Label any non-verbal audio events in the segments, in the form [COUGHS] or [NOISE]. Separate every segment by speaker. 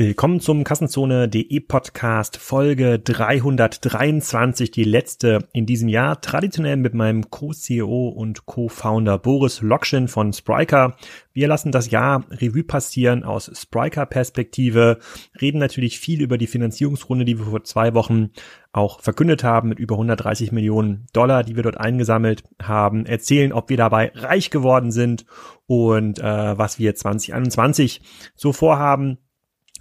Speaker 1: Willkommen zum Kassenzone.de Podcast Folge 323, die letzte in diesem Jahr, traditionell mit meinem Co-CEO und Co-Founder Boris Lokschin von Spriker. Wir lassen das Jahr Revue passieren aus Spriker-Perspektive, reden natürlich viel über die Finanzierungsrunde, die wir vor zwei Wochen auch verkündet haben mit über 130 Millionen Dollar, die wir dort eingesammelt haben, erzählen, ob wir dabei reich geworden sind und äh, was wir 2021 so vorhaben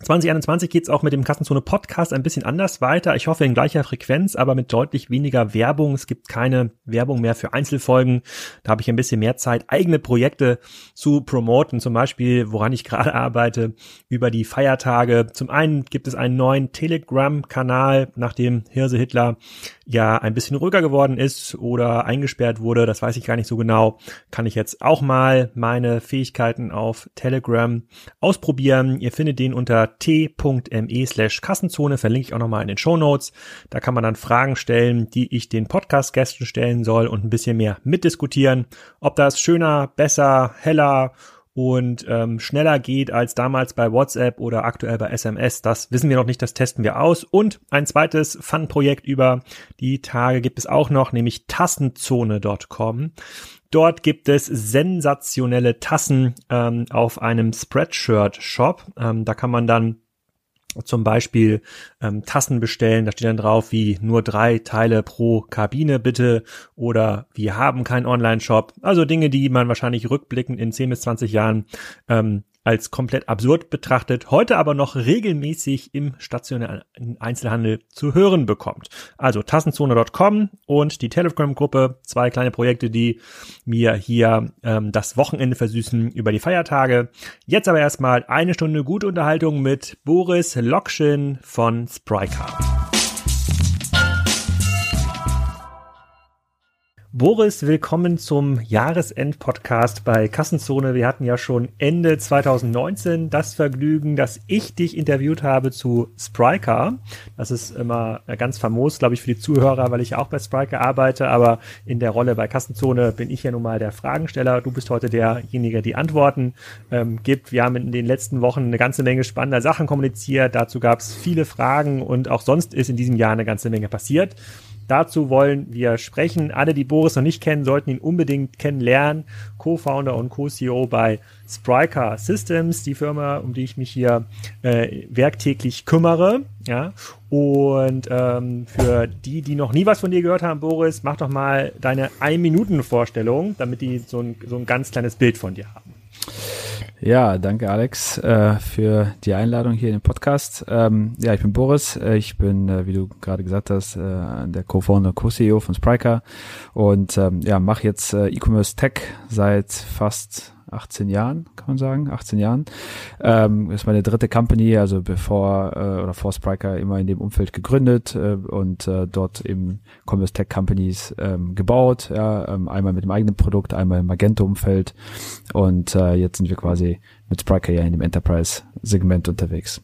Speaker 1: 2021 geht es auch mit dem Kassenzone Podcast ein bisschen anders weiter. Ich hoffe in gleicher Frequenz, aber mit deutlich weniger Werbung. Es gibt keine Werbung mehr für Einzelfolgen. Da habe ich ein bisschen mehr Zeit, eigene Projekte zu promoten. Zum Beispiel, woran ich gerade arbeite, über die Feiertage. Zum einen gibt es einen neuen Telegram-Kanal, nachdem Hirse Hitler ja ein bisschen ruhiger geworden ist oder eingesperrt wurde. Das weiß ich gar nicht so genau. Kann ich jetzt auch mal meine Fähigkeiten auf Telegram ausprobieren. Ihr findet den unter t.me slash Kassenzone, verlinke ich auch nochmal in den Show Notes. Da kann man dann Fragen stellen, die ich den Podcast-Gästen stellen soll und ein bisschen mehr mitdiskutieren, ob das schöner, besser, heller und ähm, schneller geht als damals bei WhatsApp oder aktuell bei SMS. Das wissen wir noch nicht, das testen wir aus. Und ein zweites Fun-Projekt über die Tage gibt es auch noch, nämlich tassenzone.com. Dort gibt es sensationelle Tassen ähm, auf einem Spreadshirt-Shop. Ähm, da kann man dann zum Beispiel ähm, Tassen bestellen, da steht dann drauf wie nur drei Teile pro Kabine bitte oder wir haben keinen Online-Shop. Also Dinge, die man wahrscheinlich rückblickend in 10 bis 20 Jahren ähm, als komplett absurd betrachtet, heute aber noch regelmäßig im stationären Einzelhandel zu hören bekommt. Also tassenzone.com und die Telegram-Gruppe, zwei kleine Projekte, die mir hier ähm, das Wochenende versüßen über die Feiertage. Jetzt aber erstmal eine Stunde gute Unterhaltung mit Boris Lokschin von Sprycar. Boris, willkommen zum Jahresend-Podcast bei Kassenzone. Wir hatten ja schon Ende 2019 das Vergnügen, dass ich dich interviewt habe zu Spriker. Das ist immer ganz famos, glaube ich, für die Zuhörer, weil ich auch bei Spriker arbeite, aber in der Rolle bei Kassenzone bin ich ja nun mal der Fragensteller. Du bist heute derjenige, der die Antworten ähm, gibt. Wir haben in den letzten Wochen eine ganze Menge spannender Sachen kommuniziert. Dazu gab es viele Fragen und auch sonst ist in diesem Jahr eine ganze Menge passiert. Dazu wollen wir sprechen. Alle, die Boris noch nicht kennen, sollten ihn unbedingt kennenlernen. Co-Founder und Co-CEO bei Spryker Systems, die Firma, um die ich mich hier äh, werktäglich kümmere. Ja, und ähm, für die, die noch nie was von dir gehört haben, Boris, mach doch mal deine Ein-Minuten-Vorstellung, damit die so ein, so ein ganz kleines Bild von dir haben.
Speaker 2: Ja, danke Alex äh, für die Einladung hier in den Podcast. Ähm, ja, ich bin Boris. Äh, ich bin, äh, wie du gerade gesagt hast, äh, der Co-Founder, Co-CEO von Spriker und ähm, ja, mache jetzt äh, E-Commerce Tech seit fast 18 Jahren, kann man sagen, 18 Jahren. Ähm, ist meine dritte Company, also bevor äh, oder vor Spriker immer in dem Umfeld gegründet äh, und äh, dort eben Commerce Tech Companies ähm, gebaut. Ja, ähm, einmal mit dem eigenen Produkt, einmal im Magento-Umfeld und äh, jetzt sind wir quasi mit Spriker ja in dem Enterprise-Segment unterwegs.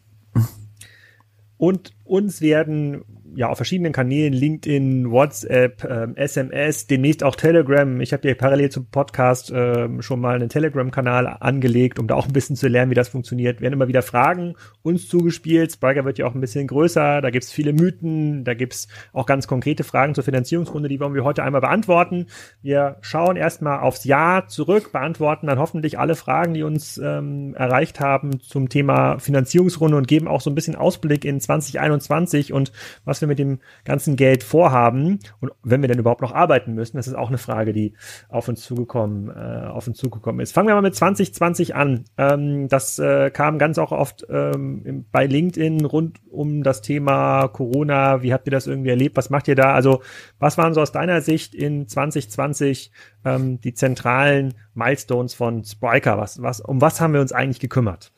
Speaker 1: Und uns werden ja auf verschiedenen Kanälen, LinkedIn, WhatsApp, ähm, SMS, demnächst auch Telegram. Ich habe hier parallel zum Podcast ähm, schon mal einen Telegram-Kanal angelegt, um da auch ein bisschen zu lernen, wie das funktioniert. Werden immer wieder Fragen uns zugespielt. Spriker wird ja auch ein bisschen größer, da gibt's viele Mythen, da gibt's auch ganz konkrete Fragen zur Finanzierungsrunde, die wollen wir heute einmal beantworten. Wir schauen erstmal aufs Jahr zurück, beantworten dann hoffentlich alle Fragen, die uns ähm, erreicht haben zum Thema Finanzierungsrunde und geben auch so ein bisschen Ausblick in 2021 und was wir mit dem ganzen Geld vorhaben und wenn wir denn überhaupt noch arbeiten müssen, das ist auch eine Frage, die auf uns zugekommen, äh, auf uns zugekommen ist. Fangen wir mal mit 2020 an. Ähm, das äh, kam ganz auch oft ähm, bei LinkedIn rund um das Thema Corona. Wie habt ihr das irgendwie erlebt? Was macht ihr da? Also was waren so aus deiner Sicht in 2020 ähm, die zentralen Milestones von Spriker? Was, was, um was haben wir uns eigentlich gekümmert?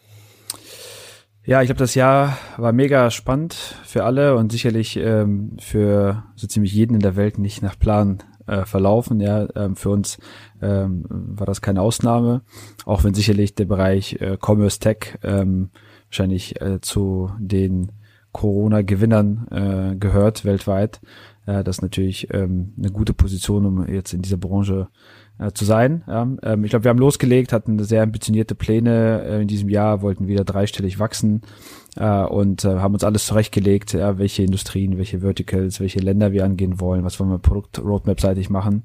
Speaker 2: Ja, ich glaube, das Jahr war mega spannend für alle und sicherlich ähm, für so ziemlich jeden in der Welt nicht nach Plan äh, verlaufen. Ja, ähm, für uns ähm, war das keine Ausnahme, auch wenn sicherlich der Bereich äh, Commerce Tech ähm, wahrscheinlich äh, zu den Corona-Gewinnern äh, gehört weltweit. Äh, das ist natürlich ähm, eine gute Position, um jetzt in dieser Branche äh, zu sein. Ja. Ähm, ich glaube, wir haben losgelegt, hatten sehr ambitionierte Pläne äh, in diesem Jahr, wollten wieder dreistellig wachsen äh, und äh, haben uns alles zurechtgelegt, ja, welche Industrien, welche Verticals, welche Länder wir angehen wollen, was wollen wir Produkt-Roadmap-seitig machen.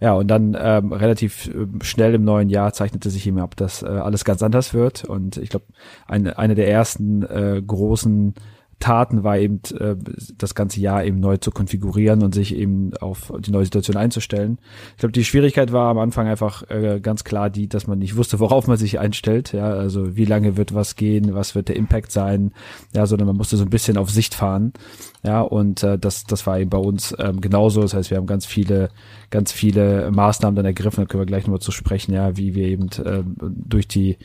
Speaker 2: Ja, und dann ähm, relativ äh, schnell im neuen Jahr zeichnete sich eben ab, dass äh, alles ganz anders wird. Und ich glaube, eine, eine der ersten äh, großen Taten war eben äh, das ganze Jahr eben neu zu konfigurieren und sich eben auf die neue Situation einzustellen. Ich glaube, die Schwierigkeit war am Anfang einfach äh, ganz klar die, dass man nicht wusste, worauf man sich einstellt. Ja, also wie lange wird was gehen, was wird der Impact sein, ja, sondern man musste so ein bisschen auf Sicht fahren. Ja, und äh, das, das war eben bei uns ähm, genauso. Das heißt, wir haben ganz viele, ganz viele Maßnahmen dann ergriffen. Da können wir gleich nochmal zu sprechen, ja, wie wir eben äh, durch die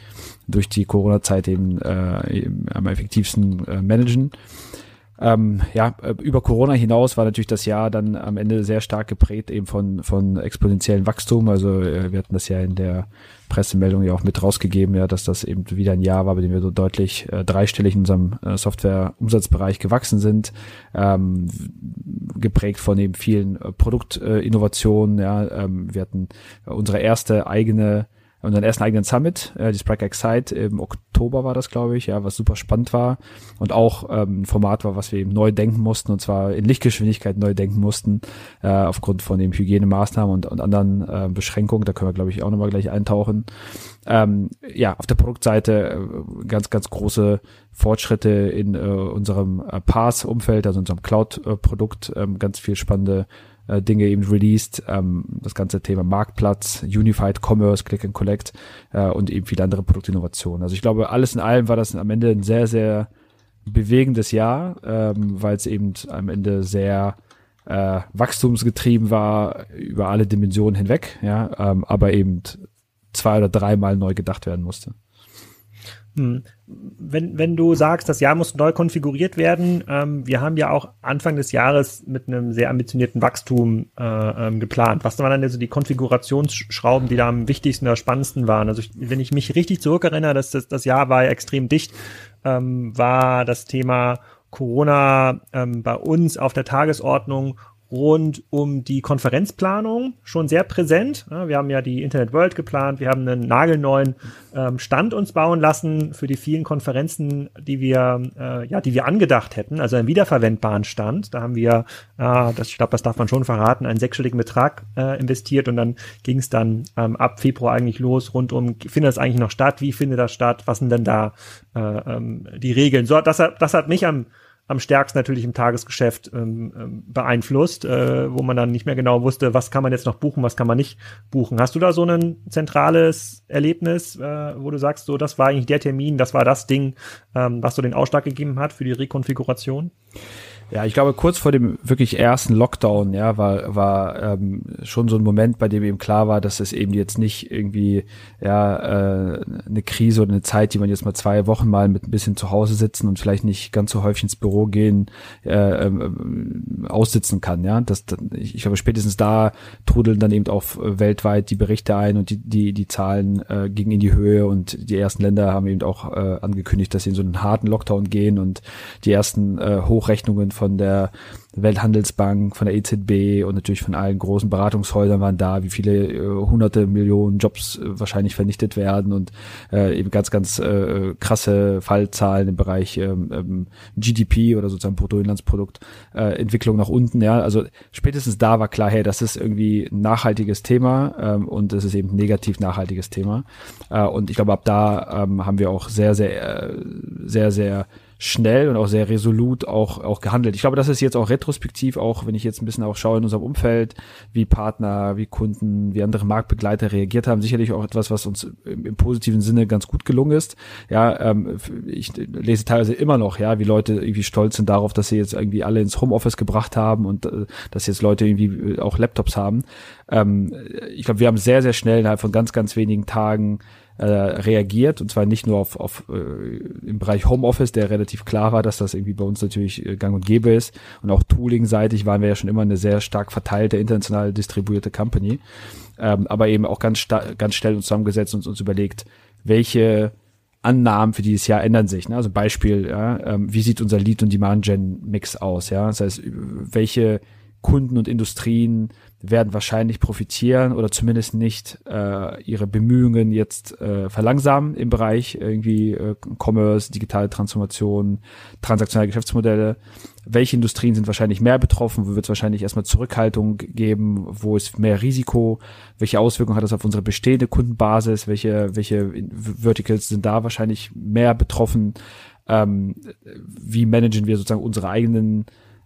Speaker 2: durch die Corona-Zeit eben, äh, eben am effektivsten äh, managen. Ähm, ja, äh, über Corona hinaus war natürlich das Jahr dann am Ende sehr stark geprägt eben von, von exponentiellen Wachstum. Also äh, wir hatten das ja in der Pressemeldung ja auch mit rausgegeben, ja, dass das eben wieder ein Jahr war, bei dem wir so deutlich äh, dreistellig in unserem äh, Software-Umsatzbereich gewachsen sind, ähm, geprägt von eben vielen äh, Produktinnovationen. ja, ähm, wir hatten unsere erste eigene unseren ersten eigenen Summit, äh, die Sprite Excite im Oktober war das, glaube ich, ja, was super spannend war und auch ähm, ein Format war, was wir eben neu denken mussten und zwar in Lichtgeschwindigkeit neu denken mussten, äh, aufgrund von den Hygienemaßnahmen und, und anderen äh, Beschränkungen. Da können wir, glaube ich, auch nochmal gleich eintauchen. Ähm, ja, auf der Produktseite äh, ganz, ganz große Fortschritte in äh, unserem äh, PaaS-Umfeld, also unserem Cloud-Produkt, äh, ganz viel spannende äh, Dinge eben released. Ähm, das ganze Thema Marktplatz, Unified Commerce, Click and Collect äh, und eben viele andere Produktinnovationen. Also ich glaube, alles in allem war das am Ende ein sehr, sehr bewegendes Jahr, ähm, weil es eben am Ende sehr äh, wachstumsgetrieben war über alle Dimensionen hinweg, ja, ähm, aber eben zwei oder dreimal neu gedacht werden musste.
Speaker 1: Hm. Wenn, wenn du sagst, das Jahr muss neu konfiguriert werden, ähm, wir haben ja auch Anfang des Jahres mit einem sehr ambitionierten Wachstum äh, ähm, geplant. Was waren dann also die Konfigurationsschrauben, die da am wichtigsten oder spannendsten waren? Also ich, wenn ich mich richtig zurückerinnere, dass das, das Jahr war ja extrem dicht, ähm, war das Thema Corona ähm, bei uns auf der Tagesordnung rund um die Konferenzplanung schon sehr präsent. wir haben ja die Internet World geplant, wir haben einen nagelneuen ähm, Stand uns bauen lassen für die vielen Konferenzen, die wir äh, ja, die wir angedacht hätten, also einen wiederverwendbaren Stand. Da haben wir, das, ich glaube, das darf man schon verraten, einen sechsstelligen Betrag äh, investiert und dann ging es dann ähm, ab Februar eigentlich los rund um, findet das eigentlich noch statt, wie findet das statt, was sind denn da äh, ähm, die Regeln. So, das hat, das hat mich am am stärksten natürlich im Tagesgeschäft ähm, ähm, beeinflusst, äh, wo man dann nicht mehr genau wusste, was kann man jetzt noch buchen, was kann man nicht buchen. Hast du da so ein zentrales Erlebnis, äh, wo du sagst, so das war eigentlich der Termin, das war das Ding, ähm, was so den Ausschlag gegeben hat für die Rekonfiguration?
Speaker 2: Ja, ich glaube, kurz vor dem wirklich ersten Lockdown, ja, war, war ähm, schon so ein Moment, bei dem eben klar war, dass es eben jetzt nicht irgendwie ja äh, eine Krise oder eine Zeit, die man jetzt mal zwei Wochen mal mit ein bisschen zu Hause sitzen und vielleicht nicht ganz so häufig ins Büro gehen, äh, äh, aussitzen kann, ja. Das, ich glaube, spätestens da trudeln dann eben auch weltweit die Berichte ein und die, die, die Zahlen äh, gingen in die Höhe und die ersten Länder haben eben auch äh, angekündigt, dass sie in so einen harten Lockdown gehen und die ersten äh, Hochrechnungen von der Welthandelsbank, von der EZB und natürlich von allen großen Beratungshäusern waren da, wie viele äh, hunderte Millionen Jobs äh, wahrscheinlich vernichtet werden und äh, eben ganz, ganz äh, krasse Fallzahlen im Bereich ähm, ähm GDP oder sozusagen Bruttoinlandsprodukt, äh, Entwicklung nach unten. Ja, also spätestens da war klar, hey, das ist irgendwie ein nachhaltiges Thema ähm, und es ist eben ein negativ nachhaltiges Thema. Äh, und ich glaube, ab da ähm, haben wir auch sehr, sehr, äh, sehr, sehr schnell und auch sehr resolut auch, auch gehandelt. Ich glaube, das ist jetzt auch retrospektiv, auch wenn ich jetzt ein bisschen auch schaue in unserem Umfeld, wie Partner, wie Kunden, wie andere Marktbegleiter reagiert haben, sicherlich auch etwas, was uns im, im positiven Sinne ganz gut gelungen ist. Ja, ähm, ich lese teilweise immer noch, ja, wie Leute irgendwie stolz sind darauf, dass sie jetzt irgendwie alle ins Homeoffice gebracht haben und äh, dass jetzt Leute irgendwie auch Laptops haben. Ähm, ich glaube, wir haben sehr, sehr schnell innerhalb von ganz, ganz wenigen Tagen äh, reagiert und zwar nicht nur auf, auf äh, im Bereich Homeoffice, der relativ klar war, dass das irgendwie bei uns natürlich äh, gang und gäbe ist und auch Tooling-seitig waren wir ja schon immer eine sehr stark verteilte, international distribuierte Company, ähm, aber eben auch ganz, ganz schnell uns zusammengesetzt und uns überlegt, welche Annahmen für dieses Jahr ändern sich. Ne? Also Beispiel, ja, ähm, wie sieht unser Lead- und Demand-Gen-Mix aus? Ja, das heißt, welche Kunden und Industrien werden wahrscheinlich profitieren oder zumindest nicht äh, ihre Bemühungen jetzt äh, verlangsamen im Bereich irgendwie äh, Commerce, digitale Transformation, transaktionale Geschäftsmodelle. Welche Industrien sind wahrscheinlich mehr betroffen? Wo wird es wahrscheinlich erstmal Zurückhaltung geben? Wo ist mehr Risiko? Welche Auswirkungen hat das auf unsere bestehende Kundenbasis? Welche, welche Verticals sind da wahrscheinlich mehr betroffen? Ähm, wie managen wir sozusagen unsere eigenen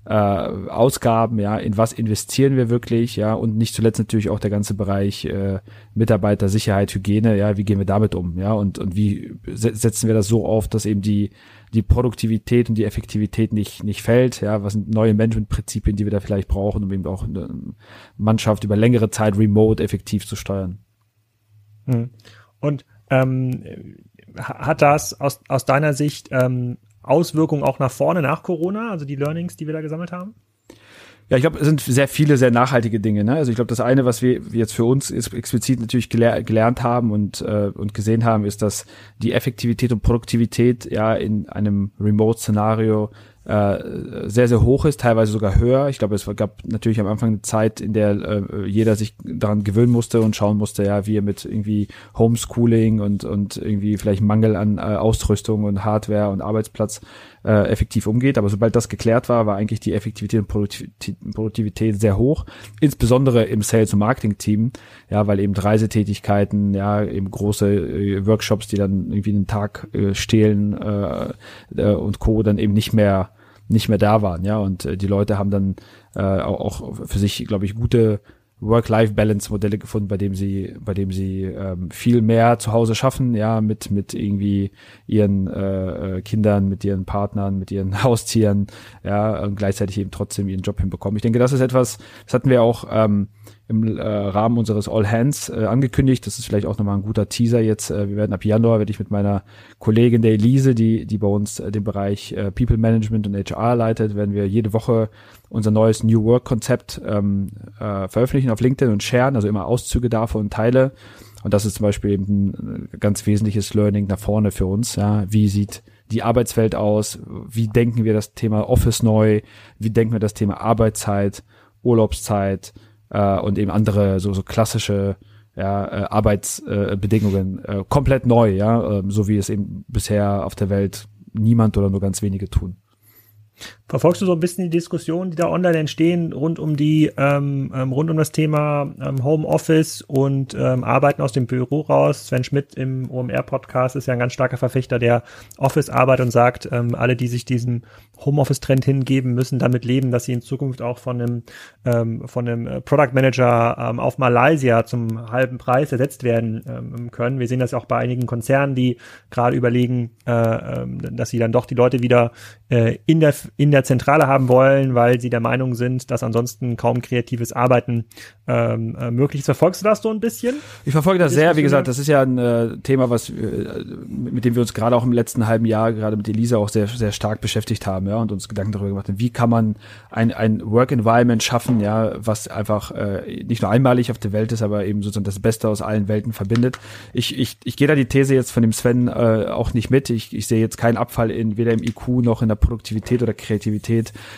Speaker 2: äh, Ausgaben, ja, in was investieren wir wirklich, ja, und nicht zuletzt natürlich auch der ganze Bereich äh, Mitarbeiter, Sicherheit, Hygiene, ja, wie gehen wir damit um, ja, und, und wie setzen wir das so auf, dass eben die, die Produktivität und die Effektivität nicht, nicht fällt, ja, was sind neue Managementprinzipien, die wir da vielleicht brauchen, um eben auch eine Mannschaft über längere Zeit remote effektiv zu steuern.
Speaker 1: Hm. Und ähm, hat das aus, aus deiner Sicht ähm, Auswirkungen auch nach vorne, nach Corona, also die Learnings, die wir da gesammelt haben?
Speaker 2: Ja, ich glaube, es sind sehr viele, sehr nachhaltige Dinge. Ne? Also ich glaube, das eine, was wir jetzt für uns explizit natürlich geler gelernt haben und, äh, und gesehen haben, ist, dass die Effektivität und Produktivität ja in einem Remote-Szenario sehr, sehr hoch ist, teilweise sogar höher. Ich glaube, es gab natürlich am Anfang eine Zeit, in der äh, jeder sich daran gewöhnen musste und schauen musste, ja, wie er mit irgendwie Homeschooling und, und irgendwie vielleicht Mangel an äh, Ausrüstung und Hardware und Arbeitsplatz äh, effektiv umgeht. Aber sobald das geklärt war, war eigentlich die Effektivität und Produktivität sehr hoch, insbesondere im Sales- und Marketing-Team, ja, weil eben Reisetätigkeiten, ja, eben große äh, Workshops, die dann irgendwie einen Tag äh, stehlen äh, äh, und Co. dann eben nicht mehr nicht mehr da waren, ja, und äh, die Leute haben dann äh, auch, auch für sich, glaube ich, gute Work-Life-Balance-Modelle gefunden, bei dem sie, bei dem sie ähm, viel mehr zu Hause schaffen, ja, mit mit irgendwie ihren äh, äh Kindern, mit ihren Partnern, mit ihren [LAUGHS] Haustieren, ja, und gleichzeitig eben trotzdem ihren Job hinbekommen. Ich denke, das ist etwas, das hatten wir auch ähm, im äh, Rahmen unseres All Hands äh, angekündigt. Das ist vielleicht auch nochmal ein guter Teaser jetzt. Äh, wir werden ab Januar werde ich mit meiner Kollegin der Elise, die die bei uns äh, den Bereich äh, People Management und HR leitet, werden wir jede Woche unser neues New Work Konzept ähm, äh, veröffentlichen auf LinkedIn und sharen, also immer Auszüge davon und teile. Und das ist zum Beispiel eben ein ganz wesentliches Learning nach vorne für uns. Ja, wie sieht die Arbeitswelt aus? Wie denken wir das Thema Office neu? Wie denken wir das Thema Arbeitszeit, Urlaubszeit? Äh, und eben andere so, so klassische ja, äh, Arbeitsbedingungen äh, komplett neu, ja, äh, so wie es eben bisher auf der Welt niemand oder nur ganz wenige tun.
Speaker 1: Verfolgst du so ein bisschen die Diskussionen, die da online entstehen, rund um die, ähm, ähm, rund um das Thema ähm, Homeoffice und ähm, Arbeiten aus dem Büro raus? Sven Schmidt im OMR-Podcast ist ja ein ganz starker Verfechter der Office-Arbeit und sagt, ähm, alle, die sich diesem Homeoffice-Trend hingeben, müssen damit leben, dass sie in Zukunft auch von einem, ähm, von einem äh, Product Manager ähm, auf Malaysia zum halben Preis ersetzt werden ähm, können. Wir sehen das auch bei einigen Konzernen, die gerade überlegen, äh, äh, dass sie dann doch die Leute wieder äh, in der in der Zentrale haben wollen, weil sie der Meinung sind, dass ansonsten kaum kreatives Arbeiten ähm, äh, möglich ist. Verfolgst du das so ein bisschen?
Speaker 2: Ich verfolge das sehr. Wie gesagt, das ist ja ein äh, Thema, was äh, mit dem wir uns gerade auch im letzten halben Jahr gerade mit Elisa auch sehr sehr stark beschäftigt haben, ja, und uns Gedanken darüber gemacht haben, wie kann man ein ein Work Environment schaffen, ja, was einfach äh, nicht nur einmalig auf der Welt ist, aber eben sozusagen das Beste aus allen Welten verbindet. Ich ich ich gehe da die These jetzt von dem Sven äh, auch nicht mit. Ich ich sehe jetzt keinen Abfall in weder im IQ noch in der Produktivität oder Kreativität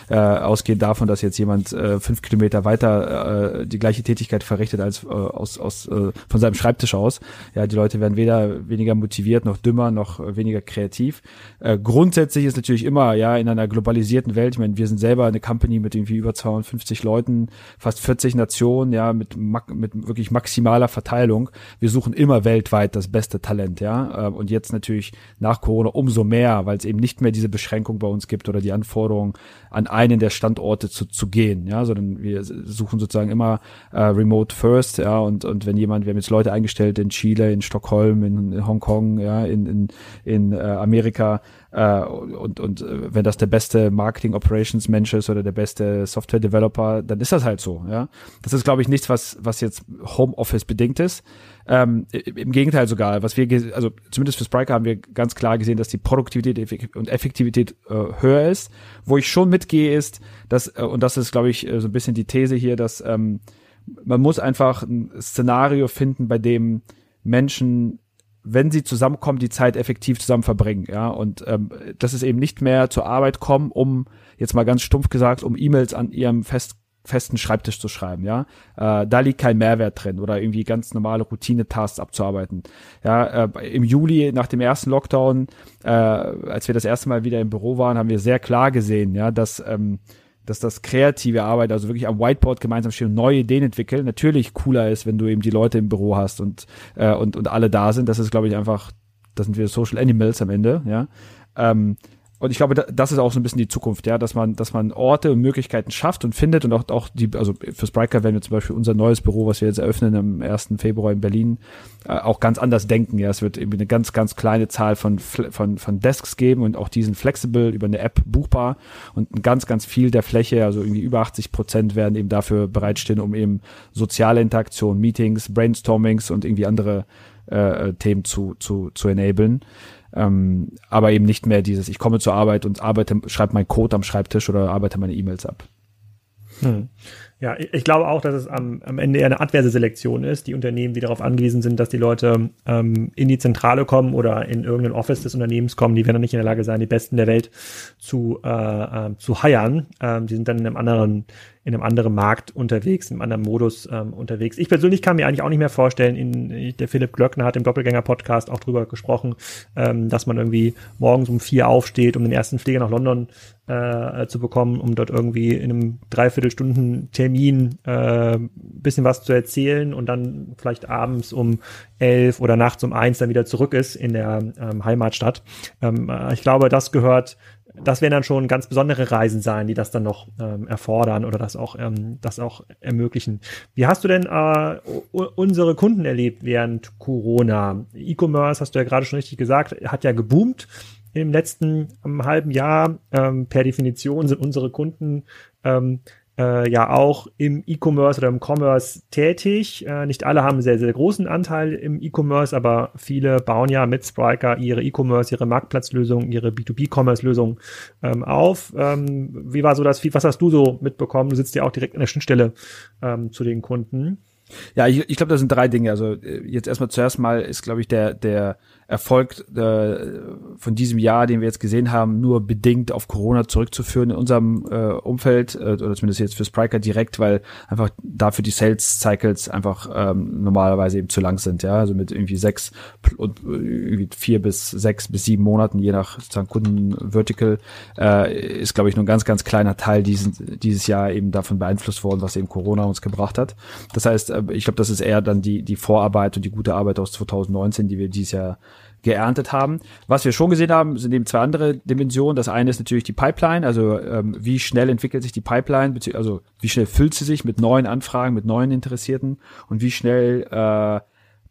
Speaker 2: äh, ausgehend davon, dass jetzt jemand äh, fünf Kilometer weiter äh, die gleiche Tätigkeit verrichtet als äh, aus, aus äh, von seinem Schreibtisch aus. Ja, die Leute werden weder weniger motiviert noch dümmer noch weniger kreativ. Äh, grundsätzlich ist natürlich immer ja in einer globalisierten Welt. Ich meine, wir sind selber eine Company mit irgendwie über 250 Leuten, fast 40 Nationen, ja mit mit wirklich maximaler Verteilung. Wir suchen immer weltweit das beste Talent, ja. Äh, und jetzt natürlich nach Corona umso mehr, weil es eben nicht mehr diese Beschränkung bei uns gibt oder die Anforderung an einen der Standorte zu, zu gehen, ja, sondern wir suchen sozusagen immer äh, Remote First, ja, und, und wenn jemand, wir haben jetzt Leute eingestellt in Chile, in Stockholm, in, in Hongkong, ja, in, in, in äh, Amerika, äh, und, und äh, wenn das der beste Marketing Operations Mensch ist oder der beste Software Developer, dann ist das halt so, ja. Das ist, glaube ich, nichts, was, was jetzt Homeoffice bedingt ist. Ähm, Im Gegenteil sogar, was wir, also zumindest für Spriker haben wir ganz klar gesehen, dass die Produktivität und Effektivität äh, höher ist. Wo ich schon mitgehe ist, dass, äh, und das ist, glaube ich, äh, so ein bisschen die These hier, dass ähm, man muss einfach ein Szenario finden, bei dem Menschen wenn sie zusammenkommen, die Zeit effektiv zusammen verbringen, ja, und ähm, das ist eben nicht mehr zur Arbeit kommen, um jetzt mal ganz stumpf gesagt, um E-Mails an ihrem fest festen Schreibtisch zu schreiben, ja. Äh, da liegt kein Mehrwert drin oder irgendwie ganz normale Routine-Tasks abzuarbeiten. Ja, äh, im Juli nach dem ersten Lockdown, äh, als wir das erste Mal wieder im Büro waren, haben wir sehr klar gesehen, ja, dass ähm, dass das kreative Arbeit, also wirklich am Whiteboard gemeinsam stehen und neue Ideen entwickeln, natürlich cooler ist, wenn du eben die Leute im Büro hast und äh, und und alle da sind. Das ist, glaube ich, einfach, das sind wir Social Animals am Ende, ja. Ähm, und ich glaube, das ist auch so ein bisschen die Zukunft, ja, dass man, dass man Orte und Möglichkeiten schafft und findet und auch, auch die, also für Spriker werden wir zum Beispiel unser neues Büro, was wir jetzt eröffnen am 1. Februar in Berlin, äh, auch ganz anders denken. Ja, es wird irgendwie eine ganz, ganz kleine Zahl von, von, von Desks geben und auch diesen flexible über eine App buchbar und ganz, ganz viel der Fläche, also irgendwie über 80 Prozent werden eben dafür bereitstehen, um eben soziale Interaktion, Meetings, Brainstormings und irgendwie andere äh Themen zu, zu, zu enablen. Ähm, aber eben nicht mehr dieses, ich komme zur Arbeit und arbeite, schreibe meinen Code am Schreibtisch oder arbeite meine E-Mails ab.
Speaker 1: Hm. Ja, ich glaube auch, dass es am, am Ende eher eine adverse Selektion ist. Die Unternehmen, die darauf angewiesen sind, dass die Leute ähm, in die Zentrale kommen oder in irgendein Office des Unternehmens kommen, die werden nicht in der Lage sein, die Besten der Welt zu, äh, äh, zu hiren. Ähm, die sind dann in einem anderen in einem anderen Markt unterwegs, in einem anderen Modus ähm, unterwegs. Ich persönlich kann mir eigentlich auch nicht mehr vorstellen, in, der Philipp Glöckner hat im Doppelgänger-Podcast auch drüber gesprochen, ähm, dass man irgendwie morgens um vier aufsteht, um den ersten Flieger nach London äh, zu bekommen, um dort irgendwie in einem Dreiviertelstunden Termin äh, bisschen was zu erzählen und dann vielleicht abends um elf oder nachts um eins dann wieder zurück ist in der ähm, Heimatstadt. Ähm, äh, ich glaube, das gehört das werden dann schon ganz besondere Reisen sein, die das dann noch ähm, erfordern oder das auch, ähm, das auch ermöglichen. Wie hast du denn äh, unsere Kunden erlebt während Corona? E-Commerce, hast du ja gerade schon richtig gesagt, hat ja geboomt im letzten um, halben Jahr. Ähm, per Definition sind unsere Kunden ähm, äh, ja auch im E-Commerce oder im Commerce tätig. Äh, nicht alle haben einen sehr, sehr großen Anteil im E-Commerce, aber viele bauen ja mit Spriker ihre E-Commerce, ihre Marktplatzlösungen, ihre B2B-Commerce-Lösungen ähm, auf. Ähm, wie war so das, was hast du so mitbekommen? Du sitzt ja auch direkt an der Schnittstelle ähm, zu den Kunden.
Speaker 2: Ja, ich, ich glaube, das sind drei Dinge. Also äh, jetzt erstmal zuerst mal ist, glaube ich, der, der Erfolg äh, von diesem Jahr, den wir jetzt gesehen haben, nur bedingt auf Corona zurückzuführen in unserem äh, Umfeld, äh, oder zumindest jetzt für Spriker direkt, weil einfach dafür die Sales Cycles einfach ähm, normalerweise eben zu lang sind, ja, also mit irgendwie sechs und äh, irgendwie vier bis sechs bis sieben Monaten, je nach sozusagen Kundenvertical, äh, ist, glaube ich, nur ein ganz, ganz kleiner Teil diesen, dieses Jahr eben davon beeinflusst worden, was eben Corona uns gebracht hat. Das heißt, äh, ich glaube, das ist eher dann die, die Vorarbeit und die gute Arbeit aus 2019, die wir dieses Jahr geerntet haben. Was wir schon gesehen haben, sind eben zwei andere Dimensionen. Das eine ist natürlich die Pipeline, also ähm, wie schnell entwickelt sich die Pipeline, also wie schnell füllt sie sich mit neuen Anfragen, mit neuen Interessierten und wie schnell äh,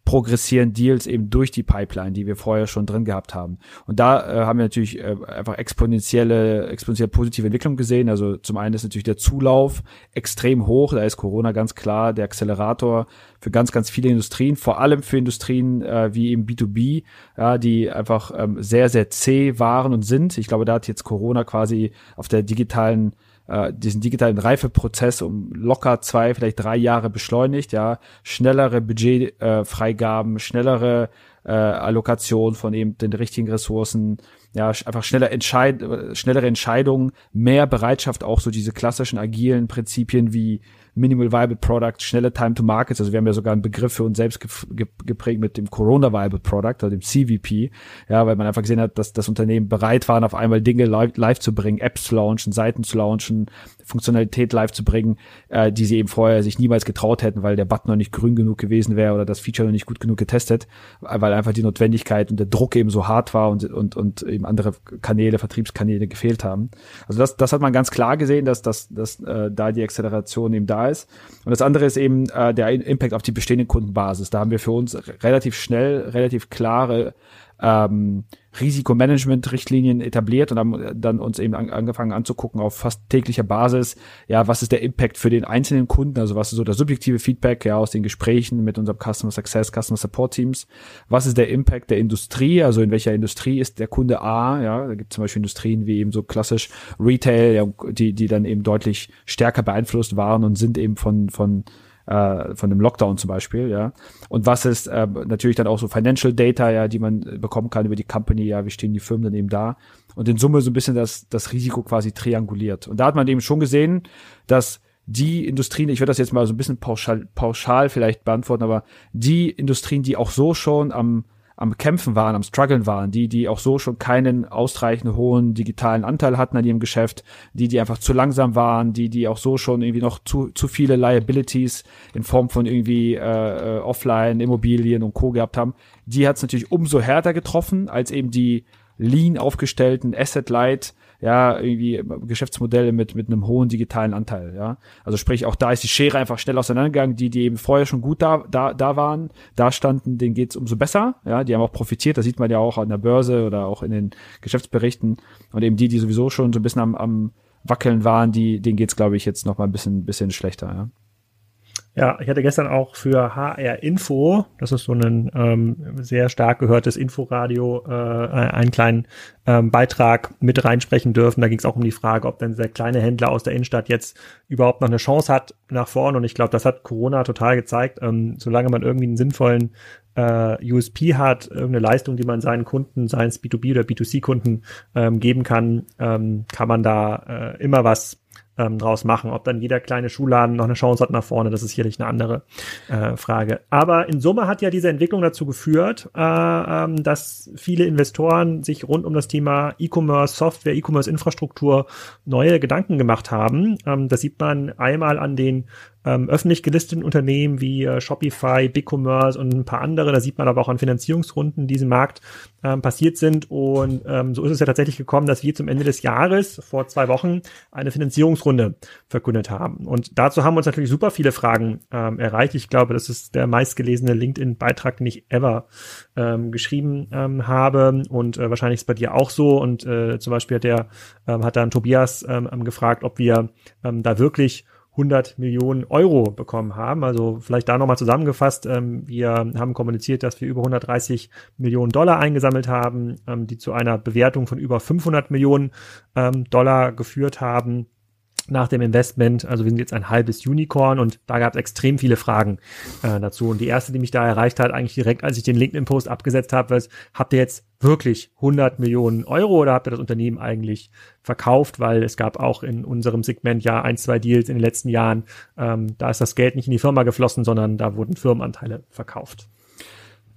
Speaker 2: progressieren Deals eben durch die Pipeline, die wir vorher schon drin gehabt haben. Und da äh, haben wir natürlich äh, einfach exponentielle, exponentiell positive Entwicklung gesehen. Also zum einen ist natürlich der Zulauf extrem hoch. Da ist Corona ganz klar der Accelerator für ganz, ganz viele Industrien, vor allem für Industrien äh, wie eben B2B, ja, die einfach ähm, sehr, sehr zäh waren und sind. Ich glaube, da hat jetzt Corona quasi auf der digitalen äh, diesen digitalen Reifeprozess um locker zwei, vielleicht drei Jahre beschleunigt, ja, schnellere Budgetfreigaben, äh, schnellere äh, Allokation von eben den richtigen Ressourcen, ja, einfach schneller Entscheid schnellere Entscheidungen, mehr Bereitschaft auch so diese klassischen agilen Prinzipien wie Minimal Viable Product, schnelle Time to Markets. Also wir haben ja sogar einen Begriff für uns selbst geprägt mit dem Corona Viable Product oder dem CVP. Ja, weil man einfach gesehen hat, dass das Unternehmen bereit waren, auf einmal Dinge live, live zu bringen, Apps zu launchen, Seiten zu launchen, Funktionalität live zu bringen, äh, die sie eben vorher sich niemals getraut hätten, weil der Button noch nicht grün genug gewesen wäre oder das Feature noch nicht gut genug getestet, weil einfach die Notwendigkeit und der Druck eben so hart war und, und, und eben andere Kanäle, Vertriebskanäle gefehlt haben. Also das, das hat man ganz klar gesehen, dass, dass, dass äh, da die Acceleration eben da ist. Und das andere ist eben äh, der Impact auf die bestehende Kundenbasis. Da haben wir für uns relativ schnell, relativ klare ähm, Risikomanagement-Richtlinien etabliert und haben dann uns eben an, angefangen anzugucken auf fast täglicher Basis, ja, was ist der Impact für den einzelnen Kunden, also was ist so das subjektive Feedback ja aus den Gesprächen mit unserem Customer Success, Customer Support Teams, was ist der Impact der Industrie, also in welcher Industrie ist der Kunde A, ja, da gibt es zum Beispiel Industrien wie eben so klassisch Retail, ja, die, die dann eben deutlich stärker beeinflusst waren und sind eben von, von äh, von dem Lockdown zum Beispiel, ja. Und was ist äh, natürlich dann auch so Financial Data, ja, die man bekommen kann über die Company, ja, wie stehen die Firmen dann eben da. Und in Summe so ein bisschen das, das Risiko quasi trianguliert. Und da hat man eben schon gesehen, dass die Industrien, ich würde das jetzt mal so ein bisschen pauschal, pauschal vielleicht beantworten, aber die Industrien, die auch so schon am am Kämpfen waren, am Struggeln waren, die, die auch so schon keinen ausreichend hohen digitalen Anteil hatten an ihrem Geschäft, die, die einfach zu langsam waren, die, die auch so schon irgendwie noch zu, zu viele Liabilities in Form von irgendwie äh, Offline, Immobilien und Co. gehabt haben, die hat es natürlich umso härter getroffen, als eben die lean aufgestellten Asset-Light ja, irgendwie Geschäftsmodelle mit, mit einem hohen digitalen Anteil, ja. Also sprich, auch da ist die Schere einfach schnell auseinandergegangen, die, die eben vorher schon gut da, da, da waren, da standen, denen geht's umso besser, ja, die haben auch profitiert, das sieht man ja auch an der Börse oder auch in den Geschäftsberichten und eben die, die sowieso schon so ein bisschen am, am Wackeln waren, die, denen geht's, glaube ich, jetzt noch mal ein bisschen, bisschen schlechter, ja.
Speaker 1: Ja, ich hatte gestern auch für HR Info, das ist so ein ähm, sehr stark gehörtes Inforadio, äh, einen kleinen ähm, Beitrag mit reinsprechen dürfen. Da ging es auch um die Frage, ob denn der kleine Händler aus der Innenstadt jetzt überhaupt noch eine Chance hat nach vorne. Und ich glaube, das hat Corona total gezeigt. Ähm, solange man irgendwie einen sinnvollen äh, USP hat, irgendeine Leistung, die man seinen Kunden, seien es B2B oder B2C-Kunden ähm, geben kann, ähm, kann man da äh, immer was ähm, draus machen. Ob dann jeder kleine Schuhladen noch eine Chance hat nach vorne, das ist sicherlich eine andere äh, Frage. Aber in Summe hat ja diese Entwicklung dazu geführt, äh, ähm, dass viele Investoren sich rund um das Thema E-Commerce, Software, E-Commerce-Infrastruktur neue Gedanken gemacht haben. Ähm, das sieht man einmal an den ähm, öffentlich gelisteten Unternehmen wie äh, Shopify, BigCommerce und ein paar andere. Da sieht man aber auch an Finanzierungsrunden, die diesem Markt ähm, passiert sind. Und ähm, so ist es ja tatsächlich gekommen, dass wir zum Ende des Jahres vor zwei Wochen eine Finanzierungsrunde verkündet haben. Und dazu haben uns natürlich super viele Fragen ähm, erreicht. Ich glaube, das ist der meistgelesene LinkedIn-Beitrag, den ich ever ähm, geschrieben ähm, habe. Und äh, wahrscheinlich ist bei dir auch so. Und äh, zum Beispiel hat der ähm, hat dann Tobias ähm, gefragt, ob wir ähm, da wirklich 100 Millionen Euro bekommen haben. Also vielleicht da nochmal zusammengefasst. Ähm, wir haben kommuniziert, dass wir über 130 Millionen Dollar eingesammelt haben, ähm, die zu einer Bewertung von über 500 Millionen ähm, Dollar geführt haben nach dem Investment. Also wir sind jetzt ein halbes Unicorn und da gab es extrem viele Fragen äh, dazu. Und die erste, die mich da erreicht hat, eigentlich direkt, als ich den LinkedIn-Post abgesetzt habe, ist, habt ihr jetzt wirklich 100 Millionen Euro oder habt ihr das Unternehmen eigentlich verkauft? Weil es gab auch in unserem Segment ja ein, zwei Deals in den letzten Jahren. Ähm, da ist das Geld nicht in die Firma geflossen, sondern da wurden Firmenanteile verkauft.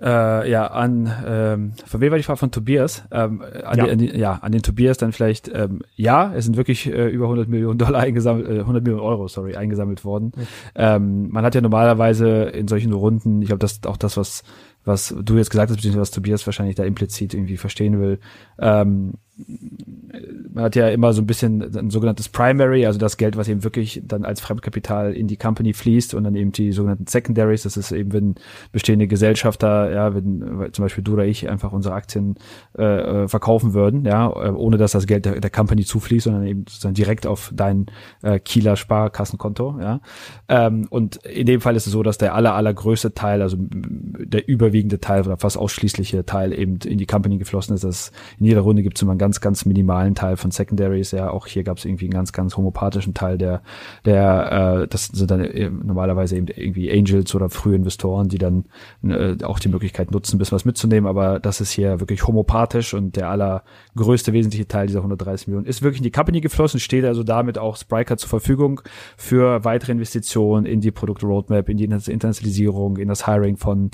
Speaker 2: Äh, ja, an, ähm, von wem war die Frage? Von Tobias. Ähm, an, ja. Die, an, die, ja, an den Tobias dann vielleicht, ähm, ja, es sind wirklich äh, über 100 Millionen Dollar eingesammelt, äh, 100 Millionen Euro, sorry, eingesammelt worden. Mhm. Ähm, man hat ja normalerweise in solchen Runden, ich glaube, das ist auch das, was was du jetzt gesagt hast, beziehungsweise was Tobias wahrscheinlich da implizit irgendwie verstehen will, ähm, man hat ja immer so ein bisschen ein sogenanntes Primary, also das Geld, was eben wirklich dann als Fremdkapital in die Company fließt und dann eben die sogenannten Secondaries, das ist eben, wenn bestehende Gesellschafter, ja, wenn zum Beispiel du oder ich einfach unsere Aktien äh, äh verkaufen würden, ja, äh, ohne dass das Geld der, der Company zufließt, sondern eben sozusagen direkt auf dein äh, Kieler Sparkassenkonto, ja. Ähm, und in dem Fall ist es so, dass der aller, allergrößte Teil, also der überwiegende Teil oder fast ausschließliche Teil eben in die Company geflossen ist. Das in jeder Runde gibt es immer ganz, ganz minimalen Teil von Secondaries. Ja, auch hier gab es irgendwie einen ganz, ganz homopathischen Teil, der, der, äh, das sind dann äh, normalerweise eben irgendwie Angels oder frühe Investoren, die dann äh, auch die Möglichkeit nutzen, ein bisschen was mitzunehmen. Aber das ist hier wirklich homopathisch und der allergrößte wesentliche Teil dieser 130 Millionen ist wirklich in die Company geflossen, steht also damit auch Spriker zur Verfügung für weitere Investitionen in die Produktroadmap, in die Internationalisierung, in das Hiring von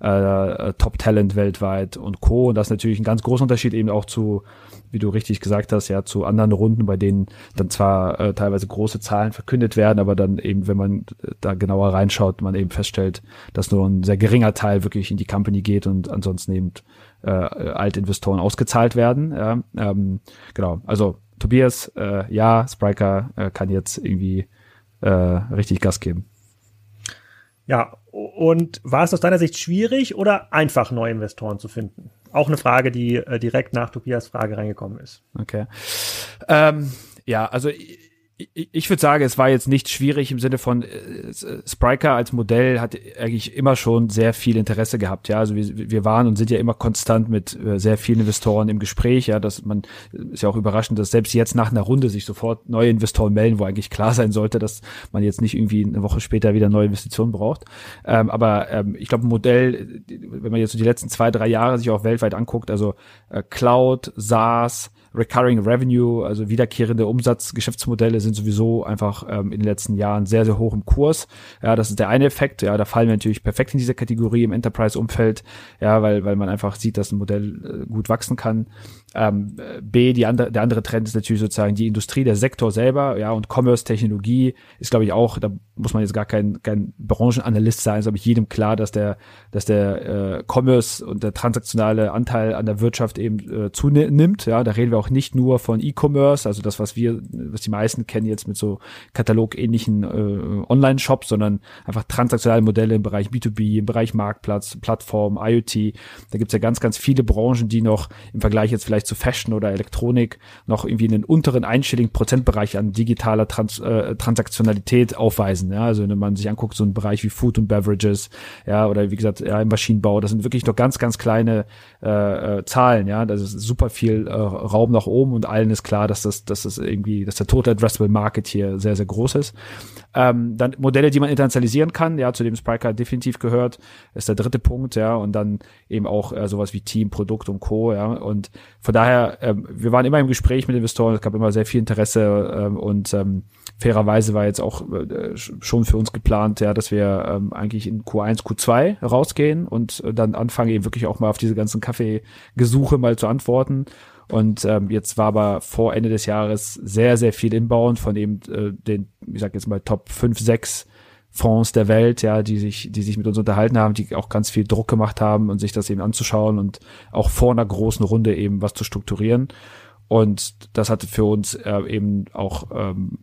Speaker 2: äh, Top-Talent weltweit und Co. Und das ist natürlich ein ganz großer Unterschied eben auch zu, wie du richtig gesagt hast, ja, zu anderen Runden, bei denen dann zwar äh, teilweise große Zahlen verkündet werden, aber dann eben, wenn man da genauer reinschaut, man eben feststellt, dass nur ein sehr geringer Teil wirklich in die Company geht und ansonsten eben äh, Altinvestoren ausgezahlt werden. Ja, ähm, genau, also Tobias, äh, ja, Spriker äh, kann jetzt irgendwie äh, richtig Gas geben.
Speaker 1: Ja, und war es aus deiner Sicht schwierig oder einfach neue Investoren zu finden? Auch eine Frage, die äh, direkt nach Tobias Frage reingekommen ist.
Speaker 2: Okay. Ähm, ja, also ich würde sagen, es war jetzt nicht schwierig im Sinne von äh, Spriker als Modell hat eigentlich immer schon sehr viel Interesse gehabt. Ja, also wir, wir waren und sind ja immer konstant mit äh, sehr vielen Investoren im Gespräch. Ja, dass man ist ja auch überraschend, dass selbst jetzt nach einer Runde sich sofort neue Investoren melden, wo eigentlich klar sein sollte, dass man jetzt nicht irgendwie eine Woche später wieder neue Investitionen braucht. Ähm, aber ähm, ich glaube, ein Modell, wenn man jetzt so die letzten zwei drei Jahre sich auch weltweit anguckt, also äh, Cloud, SaaS Recurring Revenue, also wiederkehrende Umsatzgeschäftsmodelle sind sowieso einfach ähm, in den letzten Jahren sehr, sehr hoch im Kurs. Ja, das ist der eine Effekt. Ja, da fallen wir natürlich perfekt in diese Kategorie im Enterprise-Umfeld. Ja, weil, weil man einfach sieht, dass ein Modell äh, gut wachsen kann. Ähm, B, die andere, der andere Trend ist natürlich sozusagen die Industrie, der Sektor selber, ja, und Commerce-Technologie ist, glaube ich, auch, da muss man jetzt gar kein, kein Branchenanalyst sein, ist, glaube ich, jedem klar, dass der, dass der äh, Commerce und der transaktionale Anteil an der Wirtschaft eben äh, zunimmt. Ja, da reden wir auch nicht nur von E-Commerce, also das, was wir, was die meisten kennen jetzt mit so katalogähnlichen äh, Online-Shops, sondern einfach transaktionale Modelle im Bereich B2B, im Bereich Marktplatz, Plattform, IoT. Da gibt's ja ganz, ganz viele Branchen, die noch im Vergleich jetzt vielleicht zu Fashion oder Elektronik noch irgendwie einen unteren einstelligen Prozentbereich an digitaler Trans äh, Transaktionalität aufweisen. Ja, also wenn man sich anguckt, so ein Bereich wie Food und Beverages, ja, oder wie gesagt, ja, im Maschinenbau, das sind wirklich noch ganz, ganz kleine äh, äh, Zahlen, ja. Das ist super viel äh, Raum nach oben und allen ist klar, dass das, dass das irgendwie, dass der Total Addressable Market hier sehr, sehr groß ist. Ähm, dann Modelle, die man internationalisieren kann, ja, zu dem Spriker definitiv gehört, ist der dritte Punkt, ja, und dann eben auch äh, sowas wie Team, Produkt und Co. Ja, und von daher, ähm, wir waren immer im Gespräch mit Investoren, es gab immer sehr viel Interesse ähm, und ähm, fairerweise war jetzt auch äh, schon für uns geplant, ja, dass wir ähm, eigentlich in Q1, Q2 rausgehen und äh, dann anfangen eben wirklich auch mal auf diese ganzen Kaffeegesuche mal zu antworten und ähm, jetzt war aber vor Ende des Jahres sehr, sehr viel Inbound von eben äh, den, ich sag jetzt mal, Top 5, 6 Fonds der Welt, ja, die sich, die sich mit uns unterhalten haben, die auch ganz viel Druck gemacht haben und sich das eben anzuschauen und auch vor einer großen Runde eben was zu strukturieren. Und das hatte für uns äh, eben auch ähm,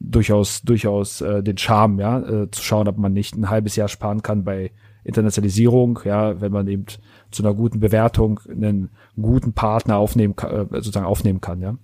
Speaker 2: durchaus, durchaus äh, den Charme, ja, äh, zu schauen, ob man nicht ein halbes Jahr sparen kann bei Internationalisierung, ja, wenn man eben zu einer guten Bewertung einen guten Partner aufnehmen, äh, sozusagen aufnehmen kann, ja.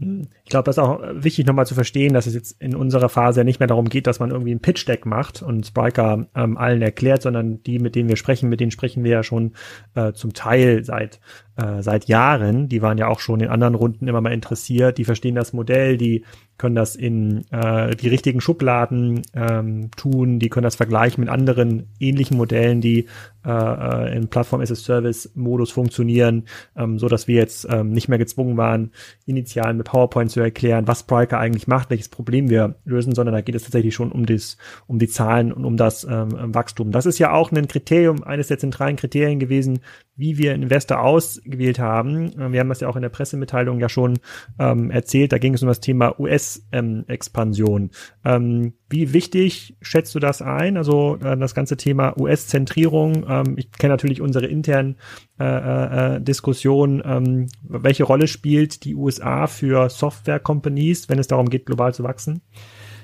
Speaker 1: Ich glaube, das ist auch wichtig nochmal zu verstehen, dass es jetzt in unserer Phase nicht mehr darum geht, dass man irgendwie ein Pitch-Deck macht und Spriker ähm, allen erklärt, sondern die, mit denen wir sprechen, mit denen sprechen wir ja schon äh, zum Teil seit äh, seit Jahren. Die waren ja auch schon in anderen Runden immer mal interessiert. Die verstehen das Modell, die können das in äh, die richtigen Schubladen ähm, tun, die können das vergleichen mit anderen ähnlichen Modellen, die äh, äh in Plattform as a Service Modus funktionieren, ähm, so dass wir jetzt ähm, nicht mehr gezwungen waren, initial mit PowerPoint zu erklären, was Spriker eigentlich macht, welches Problem wir lösen, sondern da geht es tatsächlich schon um das, um die Zahlen und um das ähm, Wachstum. Das ist ja auch ein Kriterium, eines der zentralen Kriterien gewesen, wie wir Investor ausgewählt haben. Äh, wir haben das ja auch in der Pressemitteilung ja schon ähm, erzählt. Da ging es um das Thema US-Expansion. Ähm, wie wichtig schätzt du das ein? Also äh, das ganze Thema US-Zentrierung. Ähm, ich kenne natürlich unsere internen äh, äh, äh, Diskussionen. Ähm, welche Rolle spielt die USA für Software-Companies, wenn es darum geht, global zu wachsen?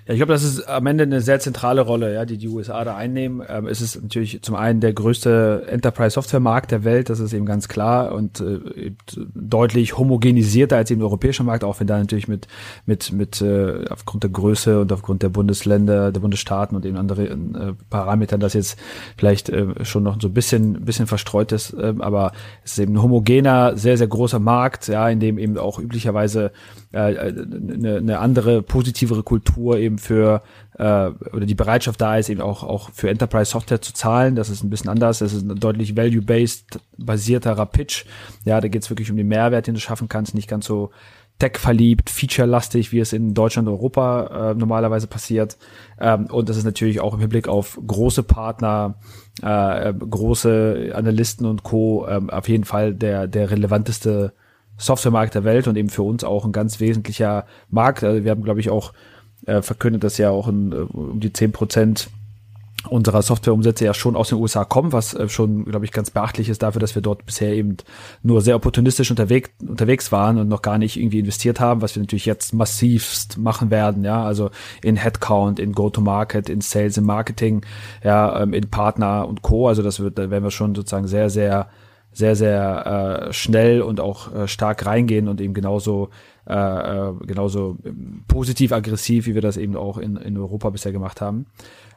Speaker 2: Ja, ich glaube, das ist am Ende eine sehr zentrale Rolle, ja, die die USA da einnehmen. Ähm, es ist natürlich zum einen der größte Enterprise-Software-Markt der Welt, das ist eben ganz klar und äh, deutlich homogenisierter als eben der europäische Markt, auch wenn da natürlich mit mit mit äh, aufgrund der Größe und aufgrund der Bundesländer, der Bundesstaaten und eben andere äh, Parametern das jetzt vielleicht äh, schon noch so ein bisschen bisschen verstreut ist, äh, aber es ist eben ein homogener, sehr sehr großer Markt, ja, in dem eben auch üblicherweise äh, äh, eine, eine andere positivere Kultur eben für äh, oder die Bereitschaft da ist eben auch auch für Enterprise Software zu zahlen. Das ist ein bisschen anders. Das ist ein deutlich value-based basierterer Pitch. Ja, da geht es wirklich um den Mehrwert, den du schaffen kannst, nicht ganz so tech-verliebt, feature-lastig, wie es in Deutschland und Europa äh, normalerweise passiert. Ähm, und das ist natürlich auch im Hinblick auf große Partner, äh, große Analysten und Co. Äh, auf jeden Fall der, der relevanteste Softwaremarkt der Welt und eben für uns auch ein ganz wesentlicher Markt. Also wir haben, glaube ich, auch äh, verkündet, dass ja auch in, äh, um die zehn Prozent unserer Softwareumsätze ja schon aus den USA kommen, was äh, schon, glaube ich, ganz beachtlich ist dafür, dass wir dort bisher eben nur sehr opportunistisch unterwegs, unterwegs waren und noch gar nicht irgendwie investiert haben, was wir natürlich jetzt massivst machen werden, ja, also in Headcount, in Go-to-Market, in Sales, in Marketing, ja, ähm, in Partner und Co. Also das wird, da werden wir schon sozusagen sehr, sehr sehr, sehr äh, schnell und auch äh, stark reingehen und eben genauso, äh, äh, genauso positiv aggressiv, wie wir das eben auch in, in Europa bisher gemacht haben.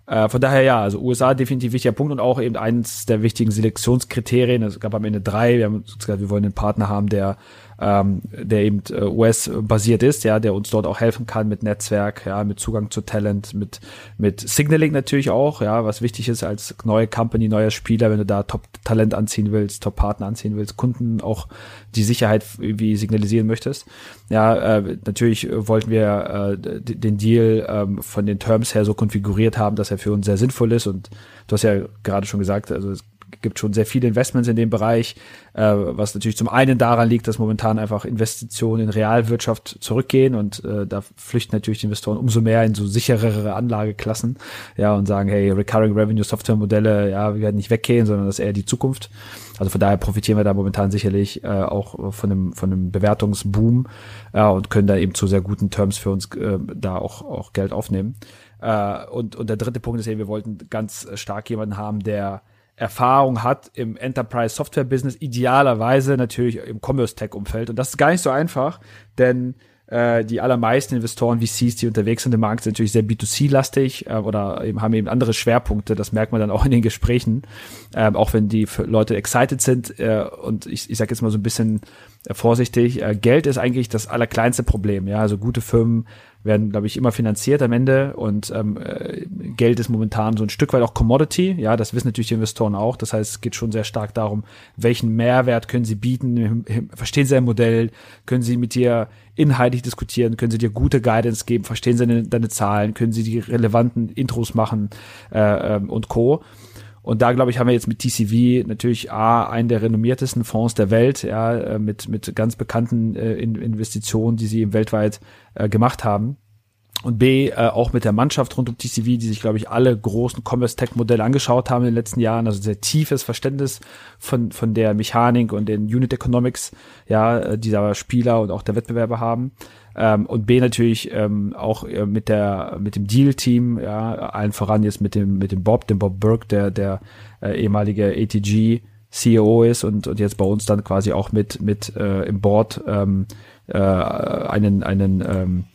Speaker 2: Äh, von daher ja, also USA definitiv wichtiger Punkt und auch eben eines der wichtigen Selektionskriterien. Es gab am Ende drei. Wir haben gesagt, wir wollen einen Partner haben, der ähm, der eben äh, US-basiert ist, ja, der uns dort auch helfen kann mit Netzwerk, ja, mit Zugang zu Talent, mit, mit Signaling natürlich auch, ja, was wichtig ist als neue Company, neuer Spieler, wenn du da Top-Talent anziehen willst, Top-Partner anziehen willst, Kunden auch die Sicherheit irgendwie signalisieren möchtest. Ja, äh, natürlich wollten wir äh, den Deal äh, von den Terms her so konfiguriert haben, dass er für uns sehr sinnvoll ist und du hast ja gerade schon gesagt, also es gibt schon sehr viele Investments in dem Bereich, äh, was natürlich zum einen daran liegt, dass momentan einfach Investitionen in Realwirtschaft zurückgehen und äh, da flüchten natürlich die Investoren umso mehr in so sicherere Anlageklassen, ja, und sagen, hey, Recurring Revenue Software Modelle, ja, wir werden nicht weggehen, sondern das ist eher die Zukunft. Also von daher profitieren wir da momentan sicherlich äh, auch von einem, von einem Bewertungsboom ja, und können da eben zu sehr guten Terms für uns äh, da auch, auch Geld aufnehmen. Äh, und, und der dritte Punkt ist eben, wir wollten ganz stark jemanden haben, der Erfahrung hat im Enterprise Software Business, idealerweise natürlich im Commerce Tech Umfeld. Und das ist gar nicht so einfach, denn äh, die allermeisten Investoren, VCs, die unterwegs sind im Markt, sind natürlich sehr B2C-lastig äh, oder eben haben eben andere Schwerpunkte. Das merkt man dann auch in den Gesprächen, äh, auch wenn die Leute excited sind. Äh, und ich, ich sage jetzt mal so ein bisschen äh, vorsichtig, äh, Geld ist eigentlich das allerkleinste Problem. Ja, also gute Firmen werden, glaube ich, immer finanziert am Ende und ähm, äh, Geld ist momentan so ein Stück weit auch Commodity. Ja, das wissen natürlich die Investoren auch. Das heißt, es geht schon sehr stark darum, welchen Mehrwert können sie bieten, verstehen sie ein Modell, können sie mit dir inhaltlich diskutieren, können sie dir gute Guidance geben, verstehen sie deine, deine Zahlen, können sie die relevanten Intros machen äh, ähm, und Co. Und da, glaube ich, haben wir jetzt mit TCV natürlich A, einen der renommiertesten Fonds der Welt, ja, äh, mit, mit ganz bekannten äh, Investitionen, die sie weltweit äh, gemacht haben. Und B, äh, auch mit der Mannschaft rund um TCV, die sich, glaube ich, alle großen Commerce-Tech-Modelle angeschaut haben in den letzten Jahren. Also sehr tiefes Verständnis von, von der Mechanik und den Unit Economics, ja, äh, dieser Spieler und auch der Wettbewerber haben. Ähm, und B natürlich ähm, auch äh, mit der mit dem Deal-Team, ja, allen voran jetzt mit dem mit dem Bob, dem Bob Burke, der der äh, ehemalige ATG CEO ist und und jetzt bei uns dann quasi auch mit mit äh, im Board ähm, äh, einen einen ähm,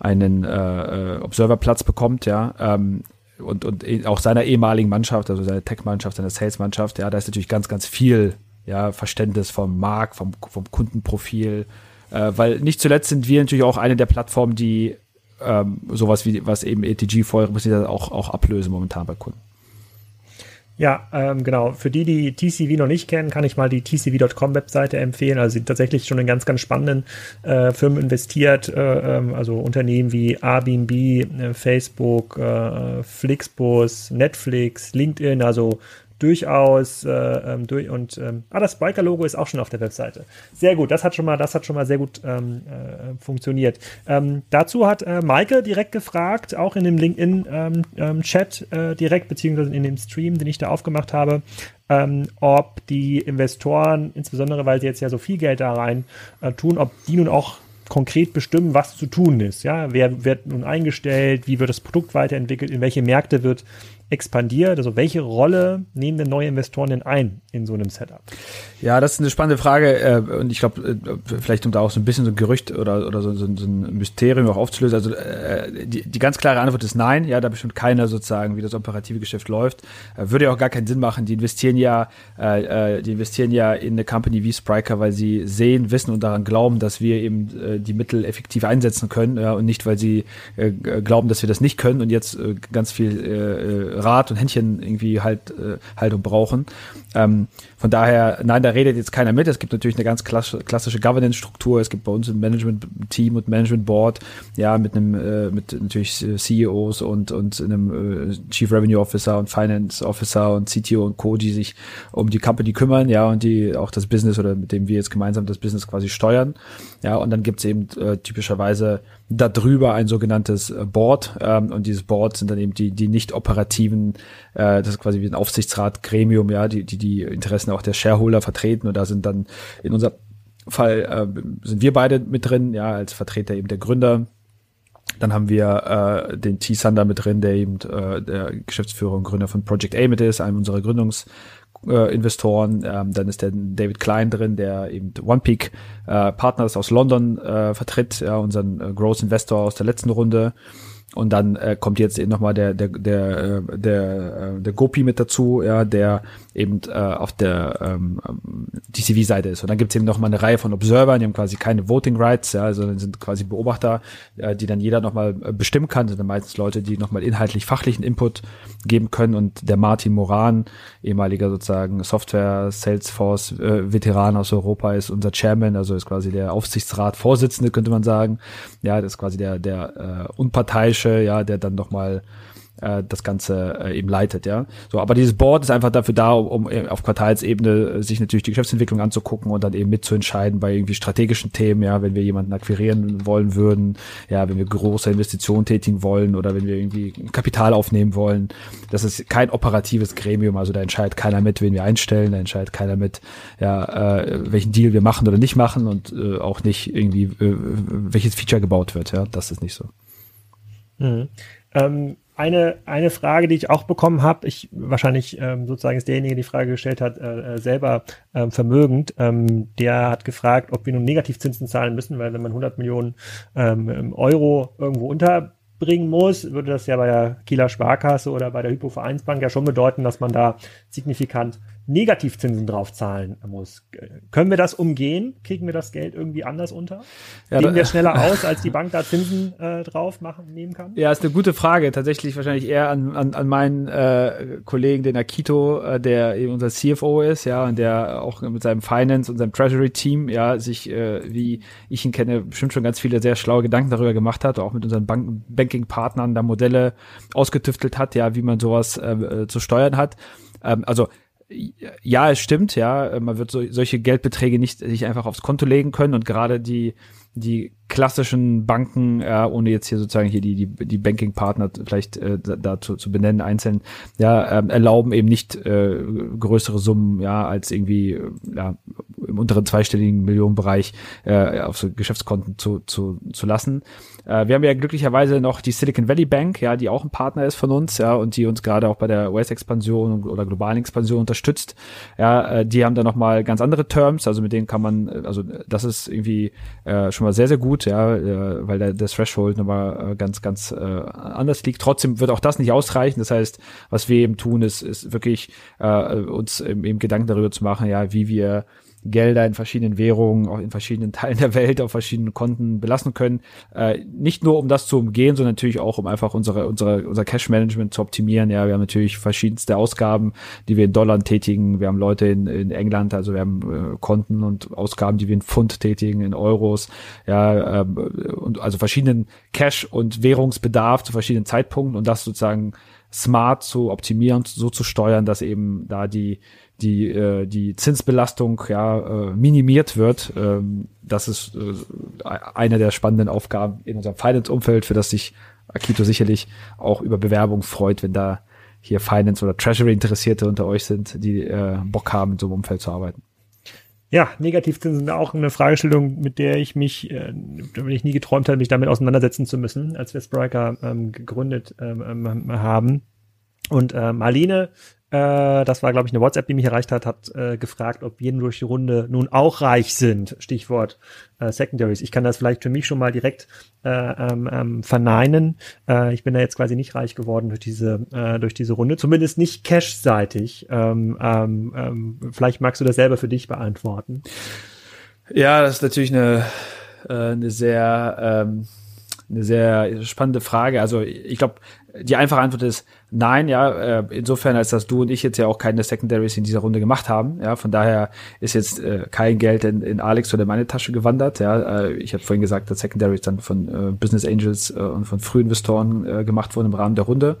Speaker 2: einen äh, äh Observerplatz bekommt, ja. Ähm, und, und auch seiner ehemaligen Mannschaft, also seine Tech-Mannschaft, seine Sales-Mannschaft, ja, da ist natürlich ganz, ganz viel ja, Verständnis vom Markt, vom, vom Kundenprofil, äh, weil nicht zuletzt sind wir natürlich auch eine der Plattformen, die ähm, sowas wie, was eben ETG vorher auch, auch ablösen momentan bei Kunden.
Speaker 1: Ja, ähm, genau. Für die, die TCV noch nicht kennen, kann ich mal die tcv.com Webseite empfehlen. Also sie tatsächlich schon in ganz, ganz spannenden äh, Firmen investiert. Äh, ähm, also Unternehmen wie Airbnb, äh, Facebook, äh, Flixbus, Netflix, LinkedIn. Also durchaus äh, ähm, durch und ähm, ah, das Spiker-Logo ist auch schon auf der Webseite. Sehr gut, das hat schon mal, das hat schon mal sehr gut ähm, äh, funktioniert. Ähm, dazu hat äh, Maike direkt gefragt, auch in dem LinkedIn-Chat ähm, ähm, äh, direkt, beziehungsweise in dem Stream, den ich da aufgemacht habe, ähm, ob die Investoren, insbesondere weil sie jetzt ja so viel Geld da rein äh, tun, ob die nun auch konkret bestimmen, was zu tun ist. Ja, wer wird nun eingestellt, wie wird das Produkt weiterentwickelt, in welche Märkte wird expandiert? Also welche Rolle nehmen denn neue Investoren denn ein in so einem Setup?
Speaker 2: Ja, das ist eine spannende Frage äh, und ich glaube, äh, vielleicht um da auch so ein bisschen so ein Gerücht oder, oder so, so, so ein Mysterium auch aufzulösen. Also äh, die, die ganz klare Antwort ist nein. Ja, da bestimmt keiner sozusagen, wie das operative Geschäft läuft. Würde ja auch gar keinen Sinn machen. Die investieren ja, äh, die investieren ja in eine Company wie Spriker, weil sie sehen, wissen und daran glauben, dass wir eben die Mittel effektiv einsetzen können ja, und nicht, weil sie glauben, dass wir das nicht können und jetzt ganz viel äh, Rat und Händchen irgendwie halt äh, Haltung brauchen. Ähm, von daher, nein, da redet jetzt keiner mit. Es gibt natürlich eine ganz klassische Governance-Struktur. Es gibt bei uns ein Management-Team und Management-Board, ja, mit einem, äh, mit natürlich CEOs und, und einem äh, Chief Revenue Officer und Finance Officer und CTO und Co., die sich um die Company kümmern, ja, und die auch das Business oder mit dem wir jetzt gemeinsam das Business quasi steuern. Ja, und dann gibt es eben äh, typischerweise darüber ein sogenanntes äh, Board ähm, und dieses Board sind dann eben die die nicht operativen äh, das ist quasi wie ein Aufsichtsrat Gremium ja die die die Interessen auch der Shareholder vertreten und da sind dann in unserem Fall äh, sind wir beide mit drin ja als Vertreter eben der Gründer dann haben wir äh, den T Sander mit drin der eben äh, der Geschäftsführer und Gründer von Project A mit ist einem unserer Gründungs äh, Investoren. Ähm, dann ist der David Klein drin, der eben OnePeak äh, Partners aus London äh, vertritt, ja, unseren äh, Growth Investor aus der letzten Runde. Und dann äh, kommt jetzt eben nochmal der, der, der, äh, der, äh, der Gopi mit dazu, ja, der eben äh, auf der ähm, DCV-Seite ist. Und dann gibt's eben nochmal eine Reihe von Observern, die haben quasi keine Voting Rights, ja, sondern sind quasi Beobachter, äh, die dann jeder nochmal äh, bestimmen kann. Das sind dann meistens Leute, die nochmal inhaltlich fachlichen Input geben können. Und der Martin Moran, ehemaliger sozusagen Software Salesforce Veteran aus Europa, ist unser Chairman, also ist quasi der Aufsichtsrat-Vorsitzende, könnte man sagen. Ja, das ist quasi der, der äh, unparteiische, ja, der dann nochmal äh, das Ganze äh, eben leitet, ja. So, aber dieses Board ist einfach dafür da, um, um auf Quartalsebene äh, sich natürlich die Geschäftsentwicklung anzugucken und dann eben mitzuentscheiden bei irgendwie strategischen Themen, ja, wenn wir jemanden akquirieren wollen würden, ja, wenn wir große Investitionen tätigen wollen oder wenn wir irgendwie Kapital aufnehmen wollen. Das ist kein operatives Gremium, also da entscheidet keiner mit, wen wir einstellen, da entscheidet keiner mit, ja, äh, welchen Deal wir machen oder nicht machen und äh, auch nicht irgendwie, äh, welches Feature gebaut wird, ja, das ist nicht so.
Speaker 1: Mhm. Ähm eine, eine Frage, die ich auch bekommen habe, ich wahrscheinlich ähm, sozusagen ist derjenige, der die Frage gestellt hat, äh, äh, selber ähm, vermögend, ähm, der hat gefragt, ob wir nun Negativzinsen zahlen müssen, weil wenn man 100 Millionen ähm, Euro irgendwo unterbringen muss, würde das ja bei der Kieler Sparkasse oder bei der Hypovereinsbank ja schon bedeuten, dass man da signifikant Negativzinsen drauf zahlen muss. Können wir das umgehen? Kriegen wir das Geld irgendwie anders unter? Ja, Gehen wir schneller [LAUGHS] aus, als die Bank da Zinsen äh, drauf machen, nehmen kann?
Speaker 2: Ja, ist eine gute Frage. Tatsächlich wahrscheinlich eher an, an, an meinen äh, Kollegen, den Akito, äh, der eben unser CFO ist, ja, und der auch mit seinem Finance und seinem Treasury-Team, ja, sich, äh, wie ich ihn kenne, bestimmt schon ganz viele sehr schlaue Gedanken darüber gemacht hat, auch mit unseren Bank Banking-Partnern da Modelle ausgetüftelt hat, ja, wie man sowas äh, äh zu steuern hat. Ähm, also ja, es stimmt, ja, man wird so, solche Geldbeträge nicht sich einfach aufs Konto legen können und gerade die die klassischen Banken, ja, ohne jetzt hier sozusagen hier die, die, die Banking-Partner vielleicht äh, dazu zu benennen, einzeln, ja, ähm, erlauben eben nicht äh, größere Summen, ja, als irgendwie äh, ja, im unteren zweistelligen Millionenbereich äh, auf so Geschäftskonten zu, zu, zu lassen. Äh, wir haben ja glücklicherweise noch die Silicon Valley Bank, ja, die auch ein Partner ist von uns, ja, und die uns gerade auch bei der US-Expansion oder globalen Expansion unterstützt. Ja, äh, die haben da nochmal ganz andere Terms, also mit denen kann man, also das ist irgendwie äh, schon mal sehr, sehr gut, ja, äh, weil der, der Threshold nochmal äh, ganz, ganz äh, anders liegt. Trotzdem wird auch das nicht ausreichen. Das heißt, was wir eben tun, ist, ist wirklich äh, uns eben Gedanken darüber zu machen, ja, wie wir Gelder in verschiedenen Währungen, auch in verschiedenen [LAUGHS] Teilen der Welt auf verschiedenen Konten belassen können. Äh, nicht nur um das zu umgehen, sondern natürlich auch um einfach unsere, unsere, unser Cash-Management zu optimieren. Ja, wir haben natürlich verschiedenste Ausgaben, die wir in Dollar tätigen. Wir haben Leute in, in England, also wir haben äh, Konten und Ausgaben, die wir in Pfund tätigen, in Euros. Ja, ähm, und also verschiedenen Cash- und Währungsbedarf zu verschiedenen Zeitpunkten und das sozusagen smart zu optimieren, so zu steuern, dass eben da die die, äh, die Zinsbelastung ja äh, minimiert wird. Ähm, das ist äh, eine der spannenden Aufgaben in unserem Finance-Umfeld, für das sich Akito sicherlich auch über Bewerbung freut, wenn da hier Finance oder Treasury Interessierte unter euch sind, die äh, Bock haben, in so einem Umfeld zu arbeiten.
Speaker 1: Ja, Negativzinsen sind auch eine Fragestellung, mit der ich mich, äh, wenn ich nie geträumt habe, mich damit auseinandersetzen zu müssen, als wir Spriker ähm, gegründet ähm, ähm haben. Und äh, Marlene äh, das war, glaube ich, eine WhatsApp, die mich erreicht hat, hat äh, gefragt, ob jeden durch die Runde nun auch reich sind. Stichwort äh, Secondaries. Ich kann das vielleicht für mich schon mal direkt äh, ähm, ähm, verneinen. Äh, ich bin da jetzt quasi nicht reich geworden durch diese äh, durch diese Runde, zumindest nicht cash-seitig. Ähm, ähm, ähm, vielleicht magst du das selber für dich beantworten.
Speaker 2: Ja, das ist natürlich eine äh, eine sehr ähm, eine sehr spannende Frage. Also ich glaube, die einfache Antwort ist nein, ja, äh, insofern als dass du und ich jetzt ja auch keine Secondaries in dieser Runde gemacht haben, ja, von daher ist jetzt äh, kein Geld in, in Alex oder meine Tasche gewandert, ja, äh, ich habe vorhin gesagt, dass Secondaries dann von äh, Business Angels äh, und von Frühinvestoren äh, gemacht wurden im Rahmen der Runde.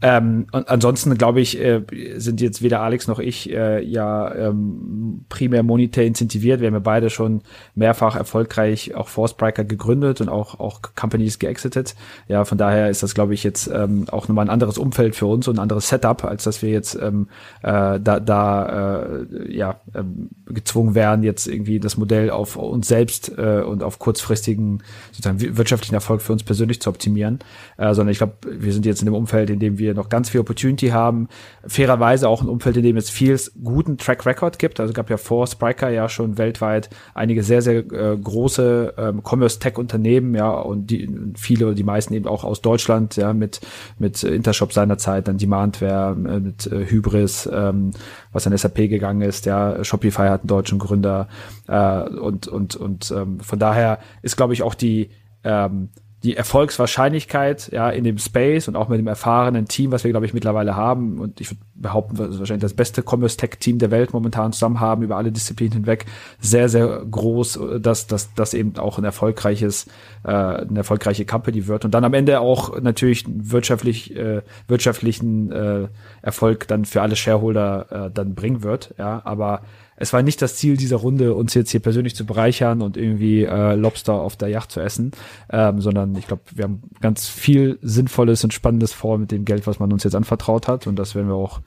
Speaker 2: Ähm, und ansonsten glaube ich, äh, sind jetzt weder Alex noch ich äh, ja ähm, primär monetär incentiviert. Wir haben ja beide schon mehrfach erfolgreich auch Forcebriker gegründet und auch auch Companies geexitet. Ja, von daher ist das glaube ich jetzt äh, ähm, auch nochmal ein anderes Umfeld für uns und ein anderes Setup, als dass wir jetzt ähm, äh, da, da äh, ja, ähm, gezwungen werden, jetzt irgendwie das Modell auf uns selbst äh, und auf kurzfristigen sozusagen wirtschaftlichen Erfolg für uns persönlich zu optimieren, äh, sondern ich glaube, wir sind jetzt in dem Umfeld, in dem wir noch ganz viel Opportunity haben, fairerweise auch ein Umfeld, in dem es viel guten Track Record gibt, also gab ja vor Spriker ja schon weltweit einige sehr, sehr äh, große ähm, Commerce-Tech-Unternehmen, ja, und die viele die meisten eben auch aus Deutschland, ja, mit, mit Intershop seinerzeit, dann Demandware, äh, mit äh, Hybris, ähm, was an SAP gegangen ist, ja, Shopify hat einen deutschen Gründer äh, und, und, und ähm, von daher ist, glaube ich, auch die ähm, die Erfolgswahrscheinlichkeit ja in dem Space und auch mit dem erfahrenen Team, was wir glaube ich mittlerweile haben und ich würde behaupten, wir wahrscheinlich das beste Commerce Tech Team der Welt momentan zusammen haben über alle Disziplinen hinweg, sehr sehr groß, dass dass das eben auch ein erfolgreiches äh, eine erfolgreiche Company wird und dann am Ende auch natürlich wirtschaftlich äh, wirtschaftlichen äh, Erfolg dann für alle Shareholder äh, dann bringen wird, ja, aber es war nicht das Ziel dieser Runde, uns jetzt hier persönlich zu bereichern und irgendwie äh, Lobster auf der Yacht zu essen, ähm, sondern ich glaube, wir haben ganz viel Sinnvolles und Spannendes vor mit dem Geld, was man uns jetzt anvertraut hat und das werden wir auch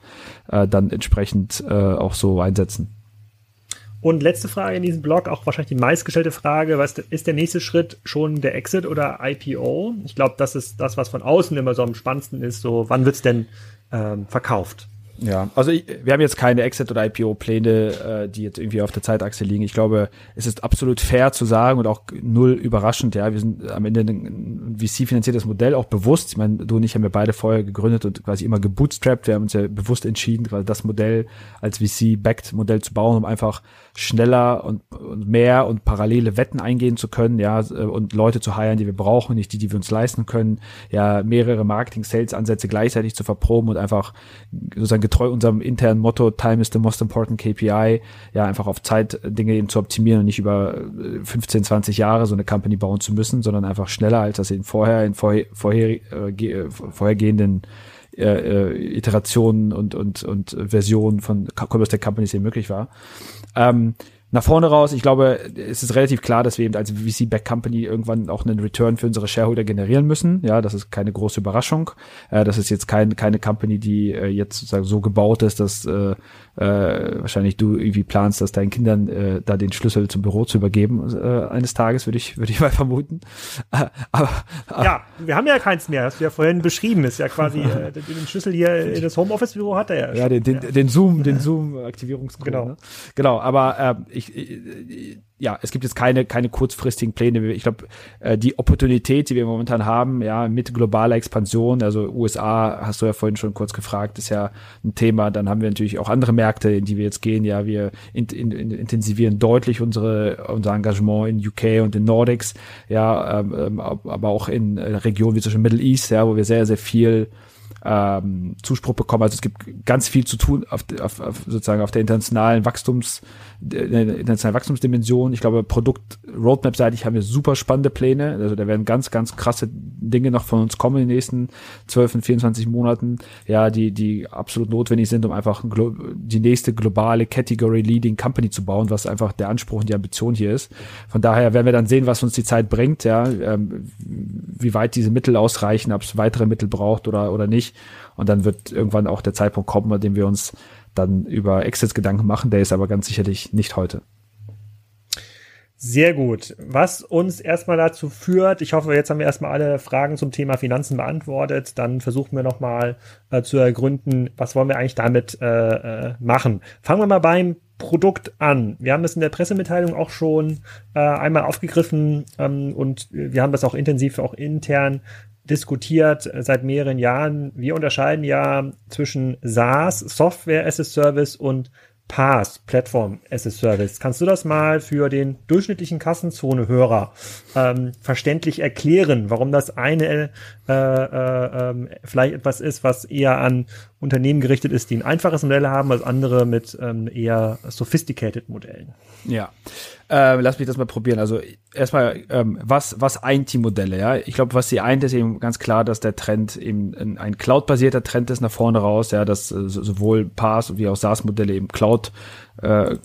Speaker 2: äh, dann entsprechend äh, auch so einsetzen.
Speaker 1: Und letzte Frage in diesem Blog, auch wahrscheinlich die meistgestellte Frage, was ist der nächste Schritt schon der Exit oder IPO? Ich glaube, das ist das, was von außen immer so am spannendsten ist. So, wann wird's denn ähm, verkauft?
Speaker 2: Ja, also ich, wir haben jetzt keine Exit- oder IPO-Pläne, äh, die jetzt irgendwie auf der Zeitachse liegen. Ich glaube, es ist absolut fair zu sagen und auch null überraschend. Ja, wir sind am Ende ein VC-finanziertes Modell auch bewusst. Ich meine, du und ich haben ja beide vorher gegründet und quasi immer gebootstrapped. Wir haben uns ja bewusst entschieden, quasi das Modell als VC-backed Modell zu bauen, um einfach schneller und, und mehr und parallele Wetten eingehen zu können, ja, und Leute zu heiren, die wir brauchen, nicht die, die wir uns leisten können, ja, mehrere Marketing-Sales-Ansätze gleichzeitig zu verproben und einfach sozusagen getreu unserem internen Motto, Time is the most important KPI, ja, einfach auf Zeit Dinge eben zu optimieren und nicht über 15, äh, 20 Jahre so eine Company bauen zu müssen, sondern einfach schneller, als das eben vorher in vorher, vorher, äh, vorhergehenden äh, äh, Iterationen und, und, und Versionen von Commerce Tech Companies eben möglich war. Ähm, nach vorne raus, ich glaube, es ist relativ klar, dass wir eben als VC-Back Company irgendwann auch einen Return für unsere Shareholder generieren müssen. Ja, das ist keine große Überraschung. Äh, das ist jetzt kein, keine Company, die äh, jetzt sozusagen so gebaut ist, dass äh, äh, wahrscheinlich du irgendwie planst, dass deinen Kindern äh, da den Schlüssel zum Büro zu übergeben äh, eines Tages, würde ich, würde ich [LAUGHS] mal vermuten.
Speaker 1: Äh, aber, aber, ja, wir haben ja keins mehr, hast du ja vorhin beschrieben, ist ja quasi äh, [LAUGHS] den Schlüssel hier in das Homeoffice-Büro hat er
Speaker 2: ja. Ja, den, den, ja. den Zoom, den Zoom-Aktivierungscode.
Speaker 1: Genau.
Speaker 2: Ne? Genau, aber äh, ich, ich ja, es gibt jetzt keine, keine kurzfristigen Pläne. Ich glaube, äh, die Opportunität, die wir momentan haben, ja, mit globaler Expansion, also USA, hast du ja vorhin schon kurz gefragt, ist ja ein Thema. Dann haben wir natürlich auch andere Märkte, in die wir jetzt gehen. Ja, wir in, in, in, intensivieren deutlich unsere, unser Engagement in UK und in Nordics, ja, ähm, ähm aber auch in äh, Regionen wie zum Beispiel Middle East, ja, wo wir sehr, sehr viel ähm, Zuspruch bekommen. Also es gibt ganz viel zu tun auf, auf, auf sozusagen auf der internationalen Wachstums, der internationalen Wachstumsdimension. Ich glaube, Produkt Roadmap-seitig haben wir super spannende Pläne. Also da werden ganz, ganz krasse Dinge noch von uns kommen in den nächsten 12 und 24 Monaten. Ja, die, die absolut notwendig sind, um einfach die nächste globale Category Leading Company zu bauen, was einfach der Anspruch und die Ambition hier ist. Von daher werden wir dann sehen, was uns die Zeit bringt, ja, ähm, wie weit diese Mittel ausreichen, ob es weitere Mittel braucht oder, oder nicht. Und dann wird irgendwann auch der Zeitpunkt kommen, an dem wir uns dann über Exits Gedanken machen. Der ist aber ganz sicherlich nicht heute.
Speaker 1: Sehr gut. Was uns erstmal dazu führt, ich hoffe, jetzt haben wir erstmal alle Fragen zum Thema Finanzen beantwortet. Dann versuchen wir nochmal äh, zu ergründen, was wollen wir eigentlich damit äh, äh, machen. Fangen wir mal beim Produkt an. Wir haben das in der Pressemitteilung auch schon äh, einmal aufgegriffen ähm, und wir haben das auch intensiv auch intern diskutiert seit mehreren Jahren. Wir unterscheiden ja zwischen SaaS, Software as a Service und PaaS, Platform as a Service. Kannst du das mal für den durchschnittlichen Kassenzone-Hörer ähm, verständlich erklären, warum das eine äh, äh, äh, vielleicht etwas ist, was eher an Unternehmen gerichtet ist, die ein einfaches Modell haben, als andere mit ähm, eher sophisticated Modellen?
Speaker 2: Ja, äh, lass mich das mal probieren. Also erstmal, ähm, was, was eint die Modelle? Ja, ich glaube, was sie eint, ist eben ganz klar, dass der Trend eben ein Cloud-basierter Trend ist nach vorne raus. Ja, dass äh, sowohl PaaS wie auch SaaS-Modelle eben Cloud äh, äh,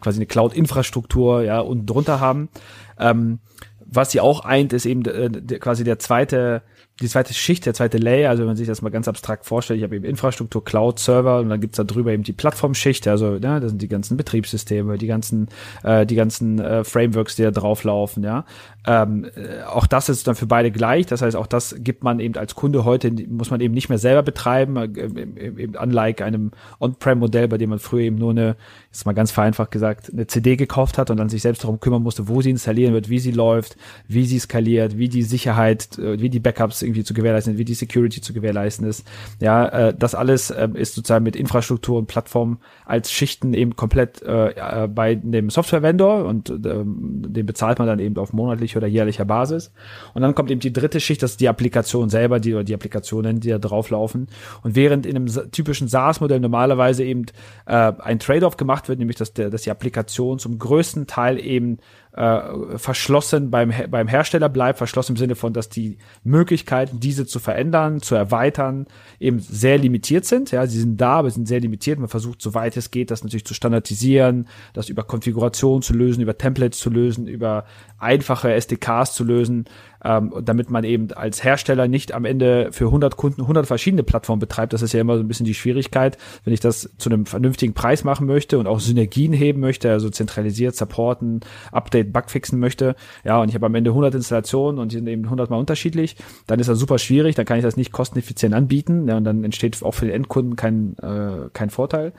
Speaker 2: quasi eine Cloud-Infrastruktur ja und drunter haben. Ähm, was sie auch eint, ist eben äh, quasi der zweite die zweite Schicht, der zweite Layer, also wenn man sich das mal ganz abstrakt vorstellt, ich habe eben Infrastruktur, Cloud, Server und dann gibt's da drüber eben die Plattformschicht, also ne, das sind die ganzen Betriebssysteme, die ganzen, äh, die ganzen äh, Frameworks, die da drauflaufen, ja. Ähm, äh, auch das ist dann für beide gleich, das heißt, auch das gibt man eben als Kunde heute, muss man eben nicht mehr selber betreiben, äh, eben unlike einem On-Prem-Modell, bei dem man früher eben nur eine, jetzt mal ganz vereinfacht gesagt, eine CD gekauft hat und dann sich selbst darum kümmern musste, wo sie installieren wird, wie sie läuft, wie sie skaliert, wie die Sicherheit, äh, wie die Backups irgendwie zu gewährleisten, wie die Security zu gewährleisten ist. Ja, äh, das alles äh, ist sozusagen mit Infrastruktur und Plattform als Schichten eben komplett äh, äh bei dem Software-Vendor und äh, den bezahlt man dann eben auf monatlicher oder jährlicher Basis. Und dann kommt eben die dritte Schicht, das ist die Applikation selber, die oder die Applikationen, die da drauflaufen. Und während in einem typischen SaaS-Modell normalerweise eben äh, ein Trade-off gemacht wird, nämlich dass, der, dass die Applikation zum größten Teil eben äh, verschlossen beim, beim Hersteller bleibt, verschlossen im Sinne von, dass die Möglichkeiten, diese zu verändern, zu erweitern, eben sehr limitiert sind. Ja, sie sind da, aber sind sehr limitiert. Man versucht, soweit es geht, das natürlich zu standardisieren, das über Konfiguration zu lösen, über Templates zu lösen, über einfache SDKs zu lösen, ähm, damit man eben als Hersteller nicht am Ende für 100 Kunden 100 verschiedene Plattformen betreibt. Das ist ja immer so ein bisschen die Schwierigkeit, wenn ich das zu einem vernünftigen Preis machen möchte und auch Synergien heben möchte, also zentralisiert supporten, Update, Bugfixen möchte. Ja, und ich habe am Ende 100 Installationen und die sind eben 100 mal unterschiedlich. Dann ist das super schwierig, dann kann ich das nicht kosteneffizient anbieten. Ja, und dann entsteht auch für den Endkunden kein, äh, kein Vorteil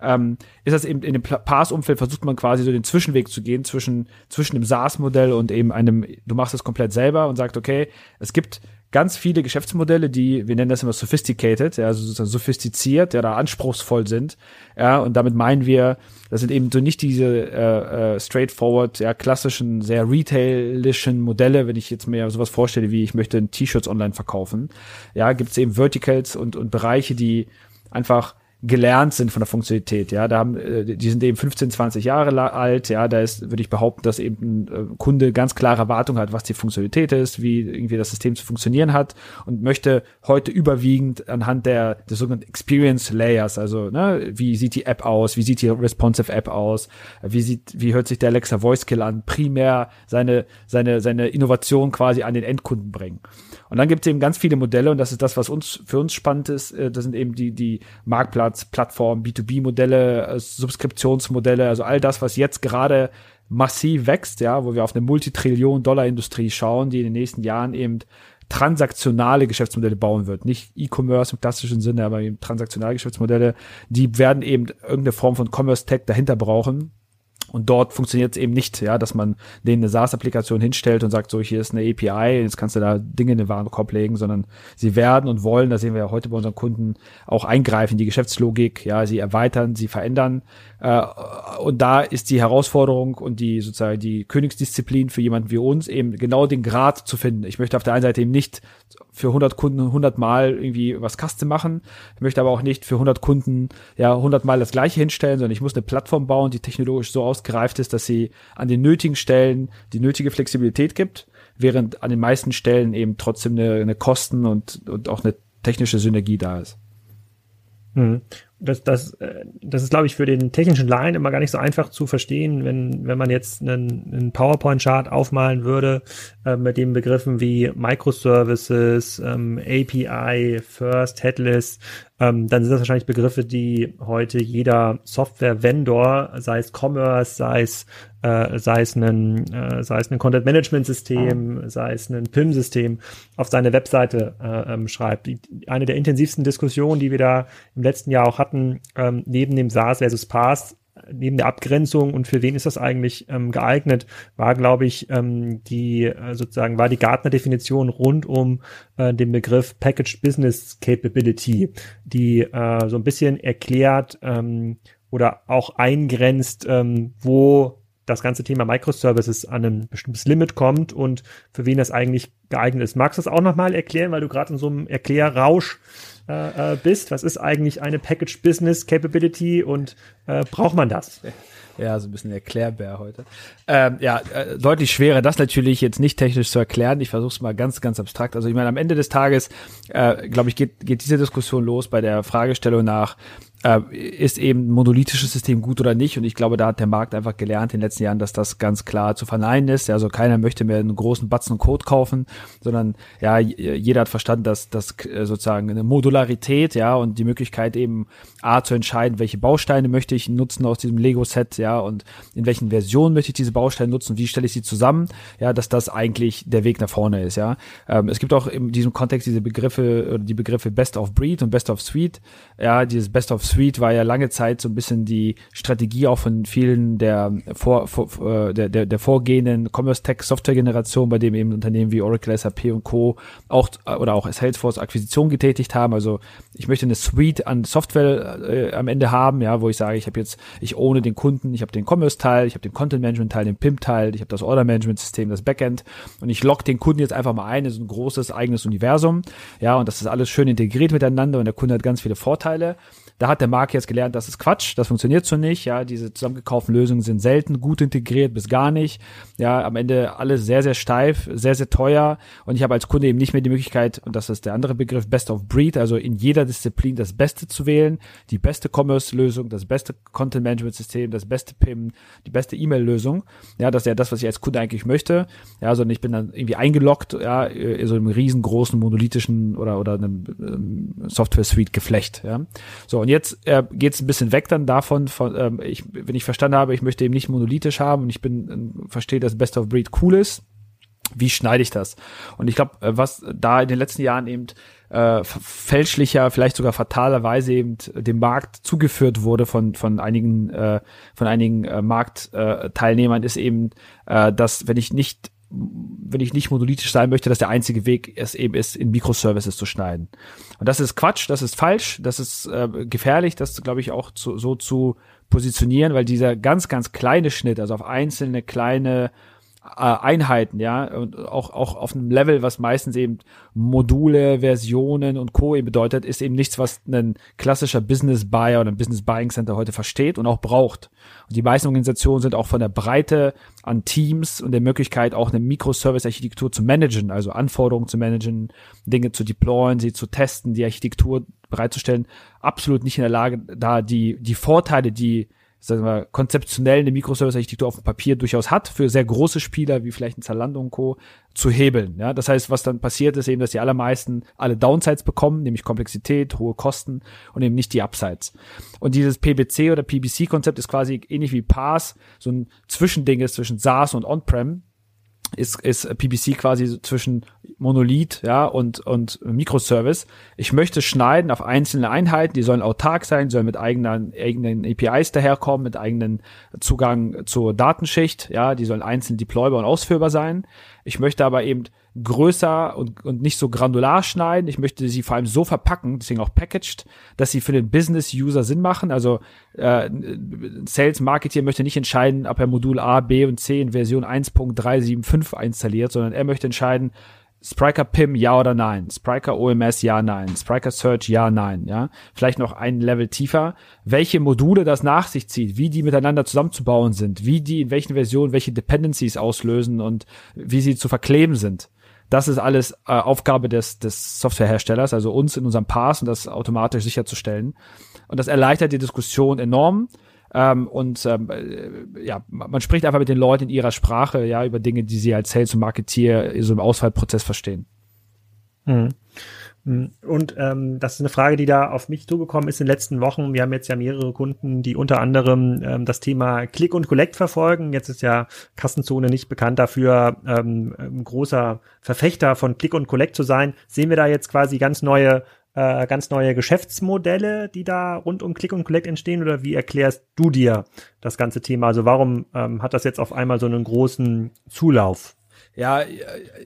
Speaker 2: ähm, ist das eben in dem Pass-Umfeld versucht man quasi so den Zwischenweg zu gehen zwischen, zwischen dem SaaS-Modell und eben einem, du machst es komplett selber und sagt, okay, es gibt ganz viele Geschäftsmodelle, die, wir nennen das immer sophisticated, ja, also sozusagen sophistiziert, ja, da anspruchsvoll sind, ja, und damit meinen wir, das sind eben so nicht diese äh, äh, straightforward, ja, klassischen, sehr retailischen Modelle, wenn ich jetzt mir sowas vorstelle, wie ich möchte T-Shirts online verkaufen, ja, gibt es eben Verticals und, und Bereiche, die einfach gelernt sind von der Funktionalität. Ja, da haben, äh, die sind eben 15, 20 Jahre alt. Ja, da ist, würde ich behaupten, dass eben ein äh, Kunde ganz klare Erwartungen hat, was die Funktionalität ist, wie irgendwie das System zu funktionieren hat und möchte heute überwiegend anhand der des sogenannten Experience Layers, also ne, wie sieht die App aus, wie sieht die responsive App aus, wie sieht, wie hört sich der Alexa Voice Kill an, primär seine seine seine Innovation quasi an den Endkunden bringen. Und dann gibt es eben ganz viele Modelle und das ist das, was uns für uns spannend ist. Äh, das sind eben die die Marktplatz, Plattform, B2B-Modelle, äh, Subskriptionsmodelle, also all das, was jetzt gerade massiv wächst, ja, wo wir auf eine Multitrillion-Dollar-Industrie schauen, die in den nächsten Jahren eben transaktionale Geschäftsmodelle bauen wird. Nicht E-Commerce im klassischen Sinne, aber eben transaktionale Geschäftsmodelle, die werden eben irgendeine Form von Commerce-Tech dahinter brauchen, und dort funktioniert es eben nicht, ja, dass man denen eine SaaS-Applikation hinstellt und sagt, so, hier ist eine API, jetzt kannst du da Dinge in den Warenkorb legen, sondern sie werden und wollen, das sehen wir ja heute bei unseren Kunden, auch eingreifen, die Geschäftslogik, ja, sie erweitern, sie verändern. Äh, und da ist die Herausforderung und die sozusagen die Königsdisziplin für jemanden wie uns eben genau den Grad zu finden. Ich möchte auf der einen Seite eben nicht für 100 Kunden 100 Mal irgendwie was Custom machen. Ich möchte aber auch nicht für 100 Kunden ja 100 Mal das Gleiche hinstellen, sondern ich muss eine Plattform bauen, die technologisch so ausgereift ist, dass sie an den nötigen Stellen die nötige Flexibilität gibt, während an den meisten Stellen eben trotzdem eine, eine Kosten und, und auch eine technische Synergie da ist.
Speaker 1: Mhm das, das, äh, das ist, glaube ich, für den technischen Laien immer gar nicht so einfach zu verstehen, wenn, wenn man jetzt einen, einen PowerPoint-Chart aufmalen würde äh, mit den Begriffen wie Microservices, ähm, API, First, Headless, ähm, dann sind das wahrscheinlich Begriffe, die heute jeder Software-Vendor, sei es Commerce, sei es äh, sei es ein äh, sei es ein Content Management System, mhm. sei es ein PIM System auf seine Webseite äh, ähm, schreibt. Die, eine der intensivsten Diskussionen, die wir da im letzten Jahr auch hatten, ähm, neben dem SaaS versus PaaS, neben der Abgrenzung und für wen ist das eigentlich ähm, geeignet, war, glaube ich, ähm, die äh, sozusagen war die Gartner-Definition rund um äh, den Begriff Packaged Business Capability, die äh, so ein bisschen erklärt ähm, oder auch eingrenzt, ähm, wo das ganze Thema Microservices an ein bestimmtes Limit kommt und für wen das eigentlich geeignet ist. Magst du das auch nochmal erklären, weil du gerade in so einem Erklärrausch äh, äh, bist? Was ist eigentlich eine Package Business Capability und äh, braucht man das? [LAUGHS]
Speaker 2: Ja, so ein bisschen Erklärbär heute. Ähm, ja, äh, deutlich schwerer, das natürlich jetzt nicht technisch zu erklären. Ich versuche es mal ganz, ganz abstrakt. Also ich meine, am Ende des Tages, äh, glaube ich, geht, geht diese Diskussion los bei der Fragestellung nach, äh, ist eben ein monolithisches System gut oder nicht? Und ich glaube, da hat der Markt einfach gelernt in den letzten Jahren, dass das ganz klar zu verneinen ist. Also keiner möchte mehr einen großen Batzen Code kaufen, sondern ja, jeder hat verstanden, dass das äh, sozusagen eine Modularität, ja, und die Möglichkeit eben A zu entscheiden, welche Bausteine möchte ich nutzen aus diesem Lego-Set, ja, und in welchen Versionen möchte ich diese Bausteine nutzen, wie stelle ich sie zusammen, ja, dass das eigentlich der Weg nach vorne ist, ja. Ähm, es gibt auch in diesem Kontext diese Begriffe, die Begriffe Best of Breed und Best of Suite, ja, dieses Best of Suite war ja lange Zeit so ein bisschen die Strategie auch von vielen der vor, vor äh, der, der, der vorgehenden Commerce Tech Software Generation, bei dem eben Unternehmen wie Oracle, SAP und Co. auch oder auch Salesforce Akquisition getätigt haben. Also ich möchte eine Suite an Software äh, am Ende haben, ja, wo ich sage, ich habe jetzt, ich ohne den Kunden, ich habe den Commerce-Teil, ich habe den Content-Management-Teil, den PIM-Teil, ich habe das Order-Management-System, das Backend und ich log den Kunden jetzt einfach mal ein in so ein großes eigenes Universum, ja, und das ist alles schön integriert miteinander und der Kunde hat ganz viele Vorteile. Da hat der Markt jetzt gelernt, das ist Quatsch, das funktioniert so nicht. Ja, diese zusammengekauften Lösungen sind selten gut integriert bis gar nicht. Ja, am Ende alles sehr, sehr steif, sehr, sehr teuer. Und ich habe als Kunde eben nicht mehr die Möglichkeit, und das ist der andere Begriff, Best of Breed, also in jeder Disziplin das Beste zu wählen, die beste Commerce-Lösung, das beste Content-Management-System, das beste PIM, die beste E-Mail-Lösung. Ja, das ist ja das, was ich als Kunde eigentlich möchte. Ja, sondern ich bin dann irgendwie eingeloggt, ja, in so einem riesengroßen, monolithischen oder, oder einem ähm, Software-Suite-Geflecht. Ja, so, und jetzt äh, geht es ein bisschen weg dann davon, von, ähm, ich, wenn ich verstanden habe, ich möchte eben nicht monolithisch haben und ich bin äh, verstehe, dass Best of Breed cool ist. Wie schneide ich das? Und ich glaube, äh, was da in den letzten Jahren eben äh, fälschlicher, vielleicht sogar fatalerweise eben dem Markt zugeführt wurde von von einigen äh, von einigen äh, Marktteilnehmern, ist eben, äh, dass wenn ich nicht wenn ich nicht monolithisch sein möchte, dass der einzige Weg es eben ist, in Microservices zu schneiden. Und das ist Quatsch, das ist falsch, das ist äh, gefährlich, das glaube ich auch zu, so zu positionieren, weil dieser ganz, ganz kleine Schnitt, also auf einzelne kleine Einheiten, ja, und auch, auch auf einem Level, was meistens eben Module, Versionen und Co. eben bedeutet, ist eben nichts, was ein klassischer Business Buyer oder ein Business Buying Center heute versteht und auch braucht. Und die meisten Organisationen sind auch von der Breite an Teams und der Möglichkeit, auch eine Microservice-Architektur zu managen, also Anforderungen zu managen, Dinge zu deployen, sie zu testen, die Architektur bereitzustellen, absolut nicht in der Lage, da die, die Vorteile, die sagen wir, konzeptionell eine Microservice-Architektur auf dem Papier durchaus hat, für sehr große Spieler wie vielleicht ein Zalando und Co. zu hebeln. Ja, das heißt, was dann passiert ist eben, dass die allermeisten alle Downsides bekommen, nämlich Komplexität, hohe Kosten und eben nicht die Upsides. Und dieses PBC oder PBC-Konzept ist quasi ähnlich wie PaaS, so ein Zwischending ist zwischen SaaS und On-Prem ist, ist PPC quasi zwischen Monolith, ja, und, und Microservice. Ich möchte schneiden auf einzelne Einheiten, die sollen autark sein, sollen mit eigenen, eigenen APIs daherkommen, mit eigenen Zugang zur Datenschicht, ja, die sollen einzeln deploybar und ausführbar sein. Ich möchte aber eben größer und, und nicht so granular schneiden. Ich möchte sie vor allem so verpacken, deswegen auch packaged, dass sie für den Business-User Sinn machen. Also äh, Sales Marketer möchte nicht entscheiden, ob er Modul A, B und C in Version 1.375 installiert, sondern er möchte entscheiden, Spriker PIM ja oder nein, Spriker OMS ja, nein, Spriker Search ja, nein, ja. Vielleicht noch ein Level tiefer. Welche Module das nach sich zieht, wie die miteinander zusammenzubauen sind, wie die in welchen Versionen welche Dependencies auslösen und wie sie zu verkleben sind. Das ist alles äh, Aufgabe des, des Softwareherstellers, also uns in unserem Pass und das automatisch sicherzustellen. Und das erleichtert die Diskussion enorm. Ähm, und ähm, äh, ja, man spricht einfach mit den Leuten in ihrer Sprache, ja, über Dinge, die sie als Sales und Marketier so im Auswahlprozess verstehen.
Speaker 1: Mhm. Mm, und ähm, das ist eine Frage, die da auf mich zugekommen ist in den letzten Wochen. Wir haben jetzt ja mehrere Kunden, die unter anderem ähm, das Thema Click und Collect verfolgen. Jetzt ist ja Kassenzone nicht bekannt dafür, ähm, großer Verfechter von Click und Collect zu sein. Sehen wir da jetzt quasi ganz neue äh, ganz neue Geschäftsmodelle, die da rund um Click und Collect entstehen? Oder wie erklärst du dir das ganze Thema? Also warum ähm, hat das jetzt auf einmal so einen großen Zulauf?
Speaker 2: Ja,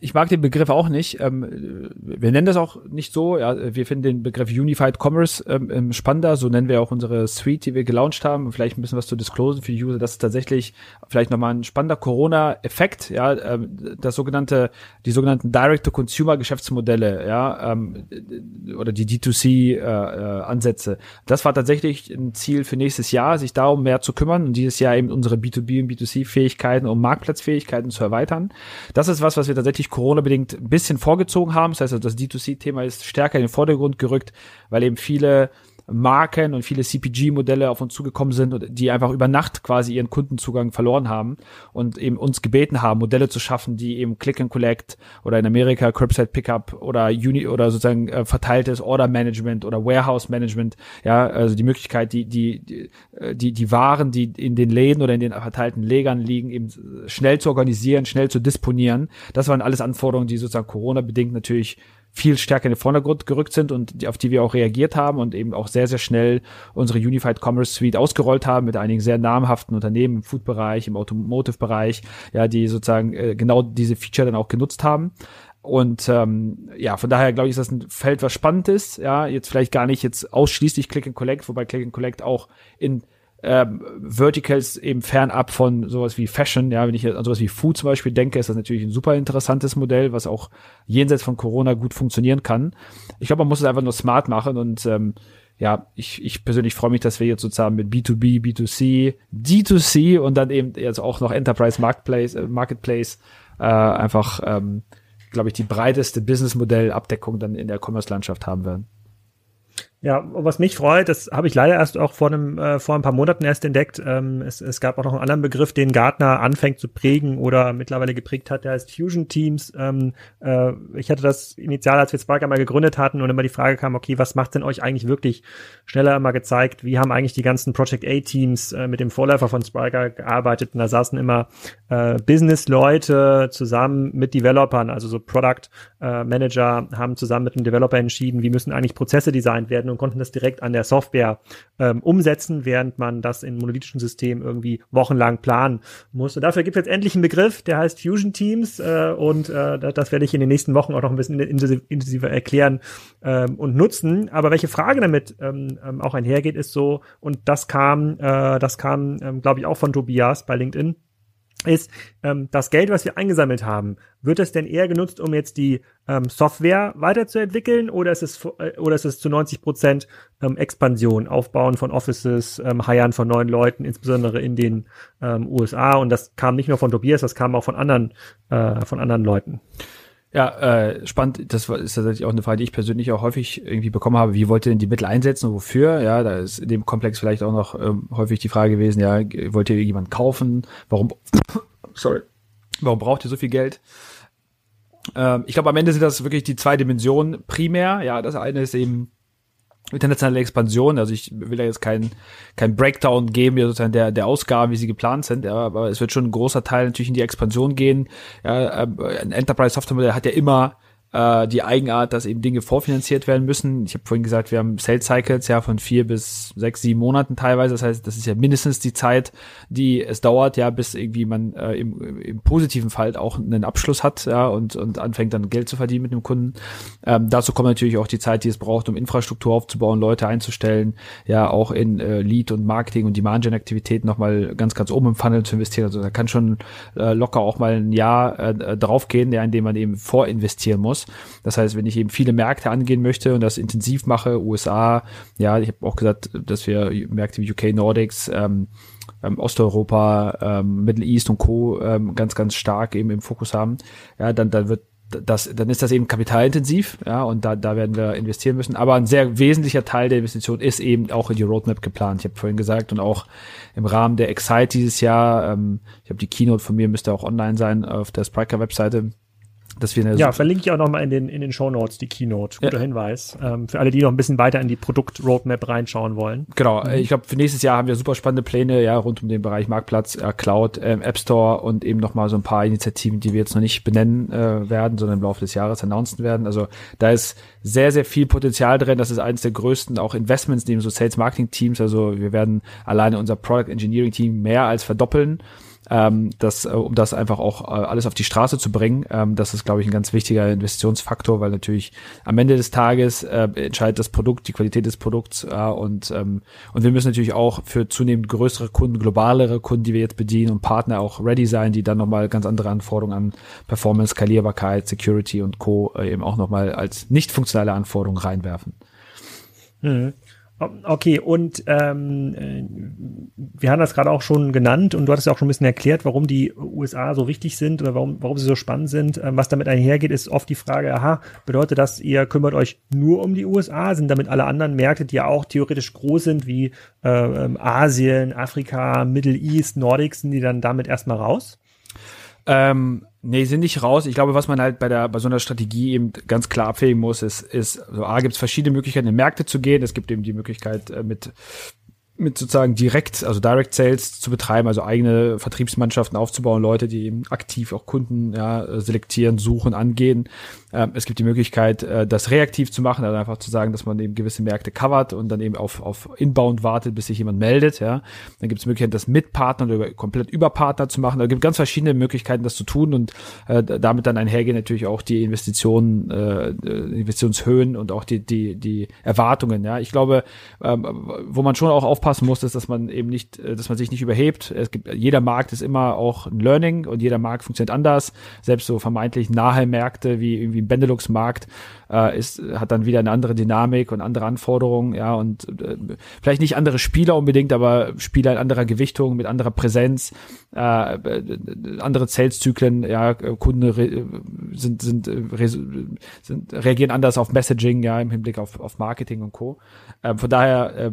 Speaker 2: ich mag den Begriff auch nicht. Ähm, wir nennen das auch nicht so. Ja, wir finden den Begriff Unified Commerce ähm, ähm, spannender. So nennen wir auch unsere Suite, die wir gelauncht haben. Vielleicht ein bisschen was zu disclosen für die User. Das ist tatsächlich vielleicht nochmal ein spannender Corona-Effekt. Ja, das sogenannte, die sogenannten Direct-to-Consumer-Geschäftsmodelle. Ja, oder die D2C-Ansätze. Äh, äh, das war tatsächlich ein Ziel für nächstes Jahr, sich darum mehr zu kümmern und dieses Jahr eben unsere B2B und B2C-Fähigkeiten und Marktplatzfähigkeiten zu erweitern. Das das ist was, was wir tatsächlich Corona-bedingt ein bisschen vorgezogen haben. Das heißt, also das D2C-Thema ist stärker in den Vordergrund gerückt, weil eben viele Marken und viele CPG-Modelle auf uns zugekommen sind und die einfach über Nacht quasi ihren Kundenzugang verloren haben und eben uns gebeten haben, Modelle zu schaffen, die eben Click and Collect oder in Amerika Curbside Pickup oder Uni oder sozusagen äh, verteiltes Order Management oder Warehouse Management, ja, also die Möglichkeit, die die die äh, die, die Waren, die in den Läden oder in den verteilten Legern liegen, eben schnell zu organisieren, schnell zu disponieren. Das waren alles Anforderungen, die sozusagen Corona bedingt natürlich viel stärker in den Vordergrund gerückt sind und die, auf die wir auch reagiert haben und eben auch sehr, sehr schnell unsere Unified Commerce Suite ausgerollt haben mit einigen sehr namhaften Unternehmen im Food-Bereich, im Automotive-Bereich, ja, die sozusagen äh, genau diese Feature dann auch genutzt haben. Und ähm, ja, von daher glaube ich, ist das ein Feld, was spannend ist. Ja, jetzt vielleicht gar nicht jetzt ausschließlich Click and Collect, wobei Click and Collect auch in ähm, Verticals eben fernab von sowas wie Fashion, ja, wenn ich an sowas wie Food zum Beispiel denke, ist das natürlich ein super interessantes Modell, was auch jenseits von Corona gut funktionieren kann. Ich glaube, man muss es einfach nur smart machen und ähm, ja, ich, ich persönlich freue mich, dass wir jetzt sozusagen mit B2B, B2C, D2C und dann eben jetzt auch noch Enterprise Marketplace, äh, Marketplace äh, einfach, ähm, glaube ich, die breiteste Businessmodellabdeckung dann in der Commerce-Landschaft haben werden.
Speaker 1: Ja, was mich freut, das habe ich leider erst auch vor einem äh, vor ein paar Monaten erst entdeckt. Ähm, es, es gab auch noch einen anderen Begriff, den Gartner anfängt zu prägen oder mittlerweile geprägt hat, der heißt Fusion Teams. Ähm, äh, ich hatte das initial, als wir Spark einmal gegründet hatten und immer die Frage kam, okay, was macht denn euch eigentlich wirklich schneller immer gezeigt? Wie haben eigentlich die ganzen Project A Teams äh, mit dem Vorläufer von Sparker gearbeitet? Und da saßen immer äh, Business-Leute zusammen mit Developern, also so Product äh, Manager haben zusammen mit dem Developer entschieden, wie müssen eigentlich Prozesse designt werden und konnten das direkt an der Software ähm, umsetzen, während man das in monolithischen Systemen irgendwie wochenlang planen muss. Und dafür gibt es jetzt endlich einen Begriff, der heißt Fusion Teams äh, und äh, das werde ich in den nächsten Wochen auch noch ein bisschen intensiver erklären ähm, und nutzen. Aber welche Frage damit ähm, ähm, auch einhergeht, ist so, und das kam, äh, das kam, ähm, glaube ich, auch von Tobias bei LinkedIn ist ähm, das Geld, was wir eingesammelt haben, wird es denn eher genutzt, um jetzt die ähm, Software weiterzuentwickeln oder ist es äh, oder ist es zu 90 Prozent ähm, Expansion, Aufbauen von Offices, ähm, Hiren von neuen Leuten, insbesondere in den ähm, USA und das kam nicht nur von Tobias, das kam auch von anderen äh, von anderen Leuten.
Speaker 2: Ja, äh, spannend. Das ist tatsächlich auch eine Frage, die ich persönlich auch häufig irgendwie bekommen habe. Wie wollt ihr denn die Mittel einsetzen und wofür? Ja, da ist in dem Komplex vielleicht auch noch ähm, häufig die Frage gewesen, ja, wollt ihr jemanden kaufen? Warum, [COUGHS] sorry, warum braucht ihr so viel Geld? Ähm, ich glaube, am Ende sind das wirklich die zwei Dimensionen primär. Ja, das eine ist eben internationale Expansion. Also ich will da jetzt keinen kein Breakdown geben, ja, sozusagen der, der Ausgaben, wie sie geplant sind, ja, aber es wird schon ein großer Teil natürlich in die Expansion gehen. Ja, äh, ein Enterprise Software Modell hat ja immer äh, die Eigenart, dass eben Dinge vorfinanziert werden müssen. Ich habe vorhin gesagt, wir haben Sales Cycles ja von vier bis sechs, sieben Monaten teilweise. Das heißt, das ist ja mindestens die Zeit, die es dauert, ja, bis irgendwie man äh, im, im positiven Fall auch einen Abschluss hat, ja, und, und anfängt dann Geld zu verdienen mit dem Kunden. Ähm, dazu kommt natürlich auch die Zeit, die es braucht, um Infrastruktur aufzubauen, Leute einzustellen, ja, auch in äh, Lead und Marketing und Demand-Gen-Aktivitäten nochmal ganz, ganz oben im Funnel zu investieren. Also da kann schon äh, locker auch mal ein Jahr äh, draufgehen, ja, in dem man eben vorinvestieren muss. Das heißt, wenn ich eben viele Märkte angehen möchte und das intensiv mache, USA, ja, ich habe auch gesagt, dass wir Märkte wie UK Nordics, ähm, ähm, Osteuropa, ähm, Middle East und Co. Ähm, ganz, ganz stark eben im Fokus haben, ja, dann, dann wird das, dann ist das eben kapitalintensiv, ja, und da, da werden wir investieren müssen. Aber ein sehr wesentlicher Teil der Investition ist eben auch in die Roadmap geplant. Ich habe vorhin gesagt und auch im Rahmen der Excite dieses Jahr, ähm, ich habe die Keynote von mir müsste auch online sein auf der Spriker-Webseite
Speaker 1: dass wir ja, verlinke ich auch nochmal in den, in den Show Notes die Keynote. Guter ja. Hinweis. Ähm, für alle, die noch ein bisschen weiter in die Produkt-Roadmap reinschauen wollen.
Speaker 2: Genau. Mhm. Ich glaube, für nächstes Jahr haben wir super spannende Pläne, ja, rund um den Bereich Marktplatz, äh, Cloud, ähm, App Store und eben nochmal so ein paar Initiativen, die wir jetzt noch nicht benennen äh, werden, sondern im Laufe des Jahres announcen werden. Also da ist sehr, sehr viel Potenzial drin. Das ist eines der größten auch Investments neben so Sales Marketing Teams. Also wir werden alleine unser Product Engineering Team mehr als verdoppeln ähm, das, äh, um das einfach auch äh, alles auf die Straße zu bringen. Ähm, das ist, glaube ich, ein ganz wichtiger Investitionsfaktor, weil natürlich am Ende des Tages äh, entscheidet das Produkt, die Qualität des Produkts äh, und, ähm, und wir müssen natürlich auch für zunehmend größere Kunden, globalere Kunden, die wir jetzt bedienen und Partner auch ready sein, die dann nochmal ganz andere Anforderungen an Performance, Skalierbarkeit, Security und Co. Äh, eben auch nochmal als nicht funktionale Anforderungen reinwerfen.
Speaker 1: Mhm. Okay, und ähm, äh, wir haben das gerade auch schon genannt und du hattest ja auch schon ein bisschen erklärt, warum die USA so wichtig sind oder warum, warum sie so spannend sind. Ähm, was damit einhergeht, ist oft die Frage, aha, bedeutet das, ihr kümmert euch nur um die USA? Sind damit alle anderen Märkte, die ja auch theoretisch groß sind, wie äh, ähm, Asien, Afrika, Middle East, Nordics, sind die dann damit erstmal raus?
Speaker 2: Ähm, nee, sind nicht raus. Ich glaube, was man halt bei der bei so einer Strategie eben ganz klar abwägen muss, ist, ist so A gibt es verschiedene Möglichkeiten, in Märkte zu gehen. Es gibt eben die Möglichkeit, äh, mit mit sozusagen direkt, also Direct Sales zu betreiben, also eigene Vertriebsmannschaften aufzubauen, Leute, die eben aktiv auch Kunden ja, selektieren, suchen, angehen. Ähm, es gibt die Möglichkeit, äh, das reaktiv zu machen, also einfach zu sagen, dass man eben gewisse Märkte covert und dann eben auf, auf Inbound wartet, bis sich jemand meldet. Ja. Dann gibt es Möglichkeiten, das mit Partnern oder komplett über Partner zu machen. Da gibt ganz verschiedene Möglichkeiten, das zu tun und äh, damit dann einhergehen natürlich auch die Investitionen, äh, Investitionshöhen und auch die, die, die Erwartungen. Ja. Ich glaube, ähm, wo man schon auch aufpassen muss, ist, dass man eben nicht, äh, dass man sich nicht überhebt. Es gibt, jeder Markt ist immer auch ein Learning und jeder Markt funktioniert anders. Selbst so vermeintlich nahe Märkte wie irgendwie Benelux-Markt äh, ist, hat dann wieder eine andere Dynamik und andere Anforderungen, ja, und äh, vielleicht nicht andere Spieler unbedingt, aber Spieler in anderer Gewichtung, mit anderer Präsenz, äh, andere Zeltzyklen, ja, Kunden sind, sind, re, sind, reagieren anders auf Messaging, ja, im Hinblick auf, auf Marketing und Co. Ähm, von daher äh,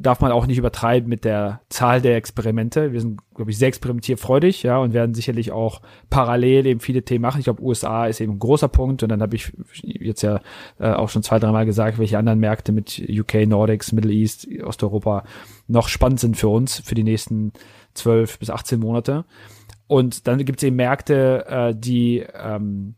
Speaker 2: darf man auch nicht übertreiben mit der Zahl der Experimente. Wir sind, glaube ich, sehr experimentierfreudig, ja, und werden sicherlich auch parallel eben viele Themen machen. Ich glaube, USA ist eben ein großer Punkt und dann habe ich jetzt ja äh, auch schon zwei, dreimal gesagt, welche anderen Märkte mit UK, Nordics, Middle East, Osteuropa noch spannend sind für uns für die nächsten zwölf bis 18 Monate. Und dann gibt es eben Märkte, äh, die ähm,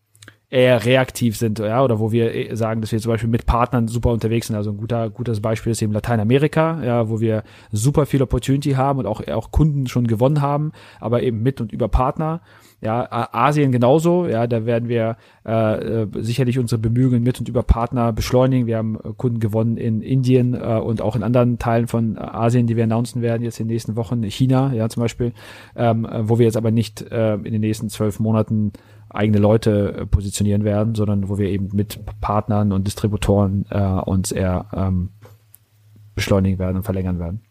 Speaker 2: eher reaktiv sind, ja, oder wo wir äh, sagen, dass wir zum Beispiel mit Partnern super unterwegs sind. Also ein guter, gutes Beispiel ist eben Lateinamerika, ja, wo wir super viel Opportunity haben und auch, auch Kunden schon gewonnen haben, aber eben mit und über Partner. Ja, Asien genauso, ja, da werden wir äh, äh, sicherlich unsere Bemühungen mit und über Partner beschleunigen. Wir haben äh, Kunden gewonnen in Indien äh, und auch in anderen Teilen von Asien, die wir announcen werden jetzt in den nächsten Wochen, China, ja, zum Beispiel, ähm, wo wir jetzt aber nicht äh, in den nächsten zwölf Monaten eigene Leute äh, positionieren werden, sondern wo wir eben mit Partnern und Distributoren äh, uns eher ähm, beschleunigen werden und verlängern werden.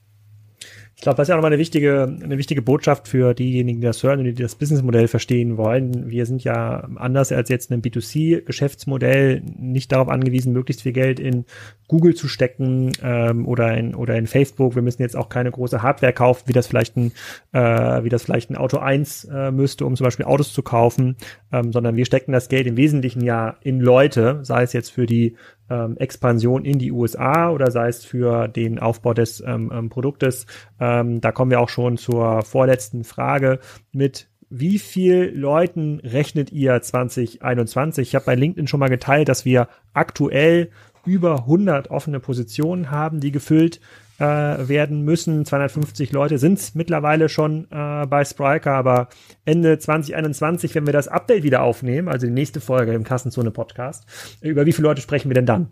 Speaker 1: Ich glaube, das ist ja nochmal eine wichtige, eine wichtige Botschaft für diejenigen, die das hören und die das Businessmodell verstehen wollen. Wir sind ja anders als jetzt ein B2C-Geschäftsmodell nicht darauf angewiesen, möglichst viel Geld in Google zu stecken ähm, oder in oder in Facebook. Wir müssen jetzt auch keine große Hardware kaufen, wie das vielleicht ein äh, wie das vielleicht ein Auto 1 äh, müsste, um zum Beispiel Autos zu kaufen, ähm, sondern wir stecken das Geld im Wesentlichen ja in Leute, sei es jetzt für die ähm, Expansion in die USA oder sei es für den Aufbau des ähm, ähm, Produktes. Ähm, da kommen wir auch schon zur vorletzten Frage mit wie viel Leuten rechnet ihr 2021? Ich habe bei LinkedIn schon mal geteilt, dass wir aktuell über 100 offene Positionen haben, die gefüllt äh, werden müssen. 250 Leute sind es mittlerweile schon äh, bei Spriker, aber Ende 2021, wenn wir das Update wieder aufnehmen, also die nächste Folge im Kassenzone Podcast, über wie viele Leute sprechen wir denn dann?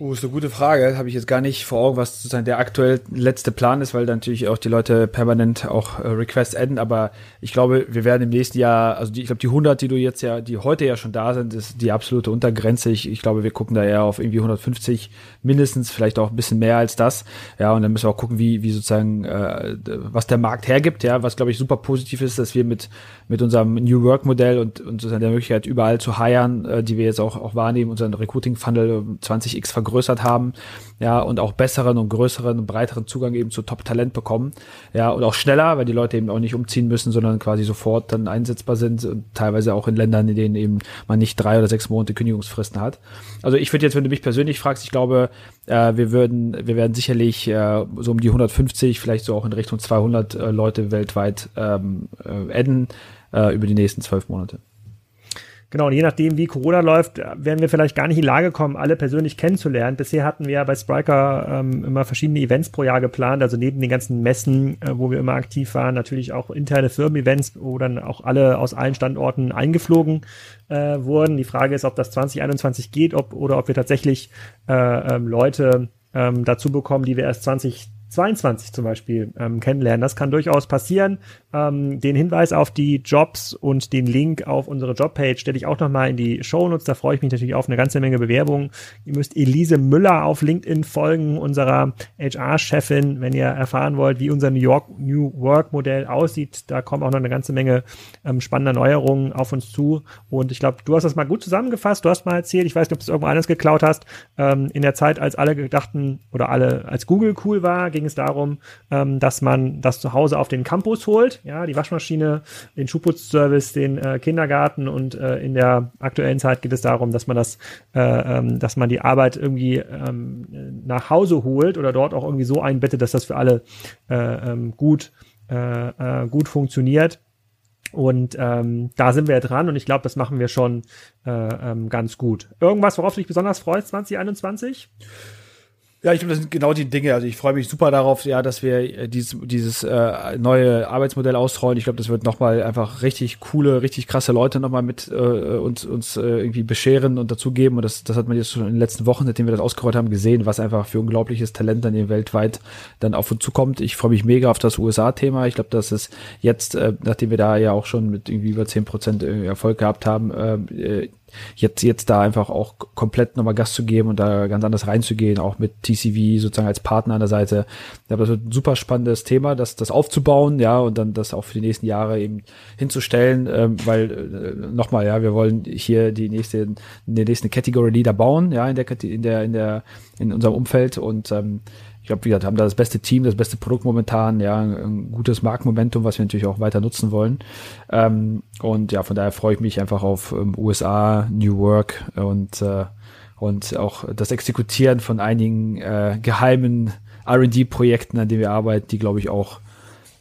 Speaker 2: Oh, ist eine gute Frage. Habe ich jetzt gar nicht vor Augen, was sozusagen der aktuell letzte Plan ist, weil natürlich auch die Leute permanent auch äh, Requests adden. Aber ich glaube, wir werden im nächsten Jahr, also die, ich glaube, die 100, die du jetzt ja, die heute ja schon da sind, ist die absolute Untergrenze. Ich, ich glaube, wir gucken da eher auf irgendwie 150 mindestens, vielleicht auch ein bisschen mehr als das. Ja, und dann müssen wir auch gucken, wie, wie sozusagen, äh, was der Markt hergibt. Ja, was glaube ich super positiv ist, dass wir mit, mit unserem New Work Modell und, und sozusagen der Möglichkeit überall zu hiren, äh, die wir jetzt auch, auch wahrnehmen, unseren Recruiting Funnel 20x vergrößern vergrößert haben, ja, und auch besseren und größeren und breiteren Zugang eben zu Top-Talent bekommen, ja, und auch schneller, weil die Leute eben auch nicht umziehen müssen, sondern quasi sofort dann einsetzbar sind und teilweise auch in Ländern, in denen eben man nicht drei oder sechs Monate Kündigungsfristen hat. Also ich würde jetzt, wenn du mich persönlich fragst, ich glaube, äh, wir würden, wir werden sicherlich äh, so um die 150, vielleicht so auch in Richtung 200 äh, Leute weltweit ähm, äh, adden äh, über die nächsten zwölf Monate.
Speaker 1: Genau, und je nachdem, wie Corona läuft, werden wir vielleicht gar nicht in die Lage kommen, alle persönlich kennenzulernen. Bisher hatten wir ja bei Spriker ähm, immer verschiedene Events pro Jahr geplant, also neben den ganzen Messen, äh, wo wir immer aktiv waren, natürlich auch interne Firmen-Events, wo dann auch alle aus allen Standorten eingeflogen äh, wurden. Die Frage ist, ob das 2021 geht ob, oder ob wir tatsächlich äh, ähm, Leute ähm, dazu bekommen, die wir erst 20 22 zum Beispiel ähm, kennenlernen. Das kann durchaus passieren. Ähm, den Hinweis auf die Jobs und den Link auf unsere Jobpage stelle ich auch nochmal in die Shownotes. Da freue ich mich natürlich auf eine ganze Menge Bewerbungen. Ihr müsst Elise Müller auf LinkedIn folgen, unserer HR-Chefin, wenn ihr erfahren wollt, wie unser New York New Work Modell aussieht. Da kommen auch noch eine ganze Menge ähm, spannender Neuerungen auf uns zu. Und ich glaube, du hast das mal gut zusammengefasst. Du hast mal erzählt, ich weiß nicht, ob du es irgendwo anders geklaut hast. Ähm, in der Zeit, als alle gedachten oder alle, als Google cool war, ging es darum, ähm, dass man das zu Hause auf den Campus holt. Ja, die Waschmaschine, den Schuhputzservice, den äh, Kindergarten und äh, in der aktuellen Zeit geht es darum, dass man das, äh, ähm, dass man die Arbeit irgendwie ähm, nach Hause holt oder dort auch irgendwie so einbettet, dass das für alle äh, ähm, gut, äh, äh, gut funktioniert. Und ähm, da sind wir dran und ich glaube, das machen wir schon äh, ähm, ganz gut. Irgendwas, worauf du dich besonders freust 2021?
Speaker 2: Ja, ich glaube, das sind genau die Dinge. Also ich freue mich super darauf, ja, dass wir äh, dieses, dieses äh, neue Arbeitsmodell ausrollen. Ich glaube, das wird nochmal einfach richtig coole, richtig krasse Leute nochmal mit äh, uns, uns äh, irgendwie bescheren und dazugeben. Und das, das hat man jetzt schon in den letzten Wochen, seitdem wir das ausgerollt haben, gesehen, was einfach für unglaubliches Talent dann hier weltweit dann auf uns zukommt. Ich freue mich mega auf das USA-Thema. Ich glaube, dass es jetzt, äh, nachdem wir da ja auch schon mit irgendwie über zehn Prozent äh, Erfolg gehabt haben, äh, jetzt, jetzt da einfach auch komplett nochmal Gas zu geben und da ganz anders reinzugehen, auch mit TCV sozusagen als Partner an der Seite. Ich glaube, das wird ein super spannendes Thema, das, das aufzubauen, ja, und dann das auch für die nächsten Jahre eben hinzustellen, ähm, weil äh, nochmal, ja, wir wollen hier die nächste, die nächste Category Leader bauen, ja, in der, in der, in der, in unserem Umfeld und ähm, ich glaube, wir haben da das beste Team, das beste Produkt momentan, ja, ein gutes Marktmomentum, was wir natürlich auch weiter nutzen wollen. Ähm, und ja, von daher freue ich mich einfach auf ähm, USA, New Work und, äh, und auch das Exekutieren von einigen äh, geheimen RD-Projekten, an denen wir arbeiten, die, glaube ich, auch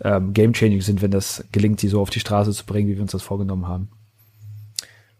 Speaker 2: ähm, game-changing sind, wenn das gelingt, die so auf die Straße zu bringen, wie wir uns das vorgenommen haben.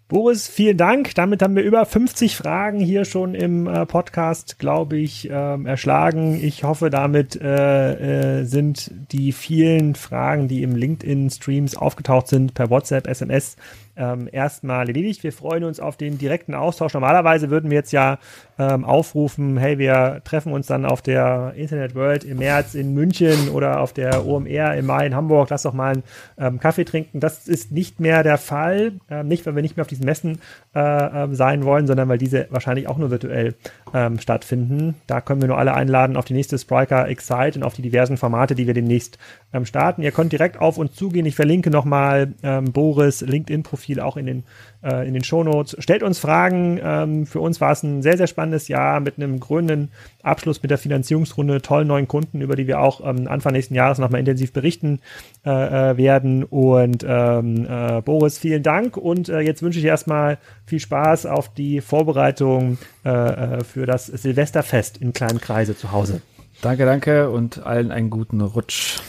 Speaker 1: Boris, vielen Dank. Damit haben wir über 50 Fragen hier schon im äh, Podcast, glaube ich, ähm, erschlagen. Ich hoffe, damit äh, äh, sind die vielen Fragen, die im LinkedIn-Streams aufgetaucht sind, per WhatsApp, SMS, ähm, erstmal erledigt. Wir freuen uns auf den direkten Austausch. Normalerweise würden wir jetzt ja ähm, aufrufen, hey, wir treffen uns dann auf der Internet World im März in München oder auf der OMR im Mai in Hamburg. Lass doch mal einen ähm, Kaffee trinken. Das ist nicht mehr der Fall. Ähm, nicht, weil wir nicht mehr auf diesen Messen äh, äh, sein wollen, sondern weil diese wahrscheinlich auch nur virtuell ähm, stattfinden. Da können wir nur alle einladen auf die nächste Spriker Excite und auf die diversen Formate, die wir demnächst ähm, starten. Ihr könnt direkt auf uns zugehen. Ich verlinke nochmal ähm, Boris LinkedIn-Profil auch in den, äh, in den Shownotes. Stellt uns Fragen. Ähm, für uns war es ein sehr, sehr spannendes Jahr mit einem grünen Abschluss mit der Finanzierungsrunde, tollen neuen Kunden, über die wir auch ähm, Anfang nächsten Jahres nochmal intensiv berichten äh, äh, werden. Und ähm, äh, Boris, vielen Dank. Und äh, jetzt wünsche ich erstmal viel Spaß auf die Vorbereitung äh, für das Silvesterfest in kleinen Kreise zu Hause.
Speaker 2: Danke, danke und allen einen guten Rutsch.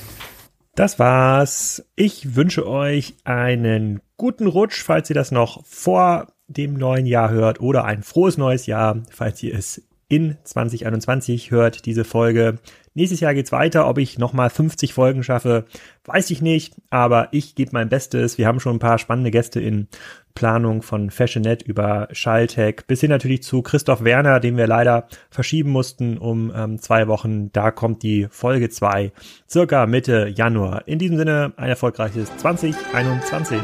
Speaker 1: Das war's. Ich wünsche euch einen guten Rutsch, falls ihr das noch vor dem neuen Jahr hört oder ein frohes neues Jahr, falls ihr es in 2021 hört, diese Folge. Nächstes Jahr geht's weiter. Ob ich nochmal 50 Folgen schaffe, weiß ich nicht, aber ich gebe mein Bestes. Wir haben schon ein paar spannende Gäste in Planung von Fashionet über Schalltech bis hin natürlich zu Christoph Werner, den wir leider verschieben mussten um ähm, zwei Wochen. Da kommt die Folge zwei circa Mitte Januar. In diesem Sinne ein erfolgreiches 2021.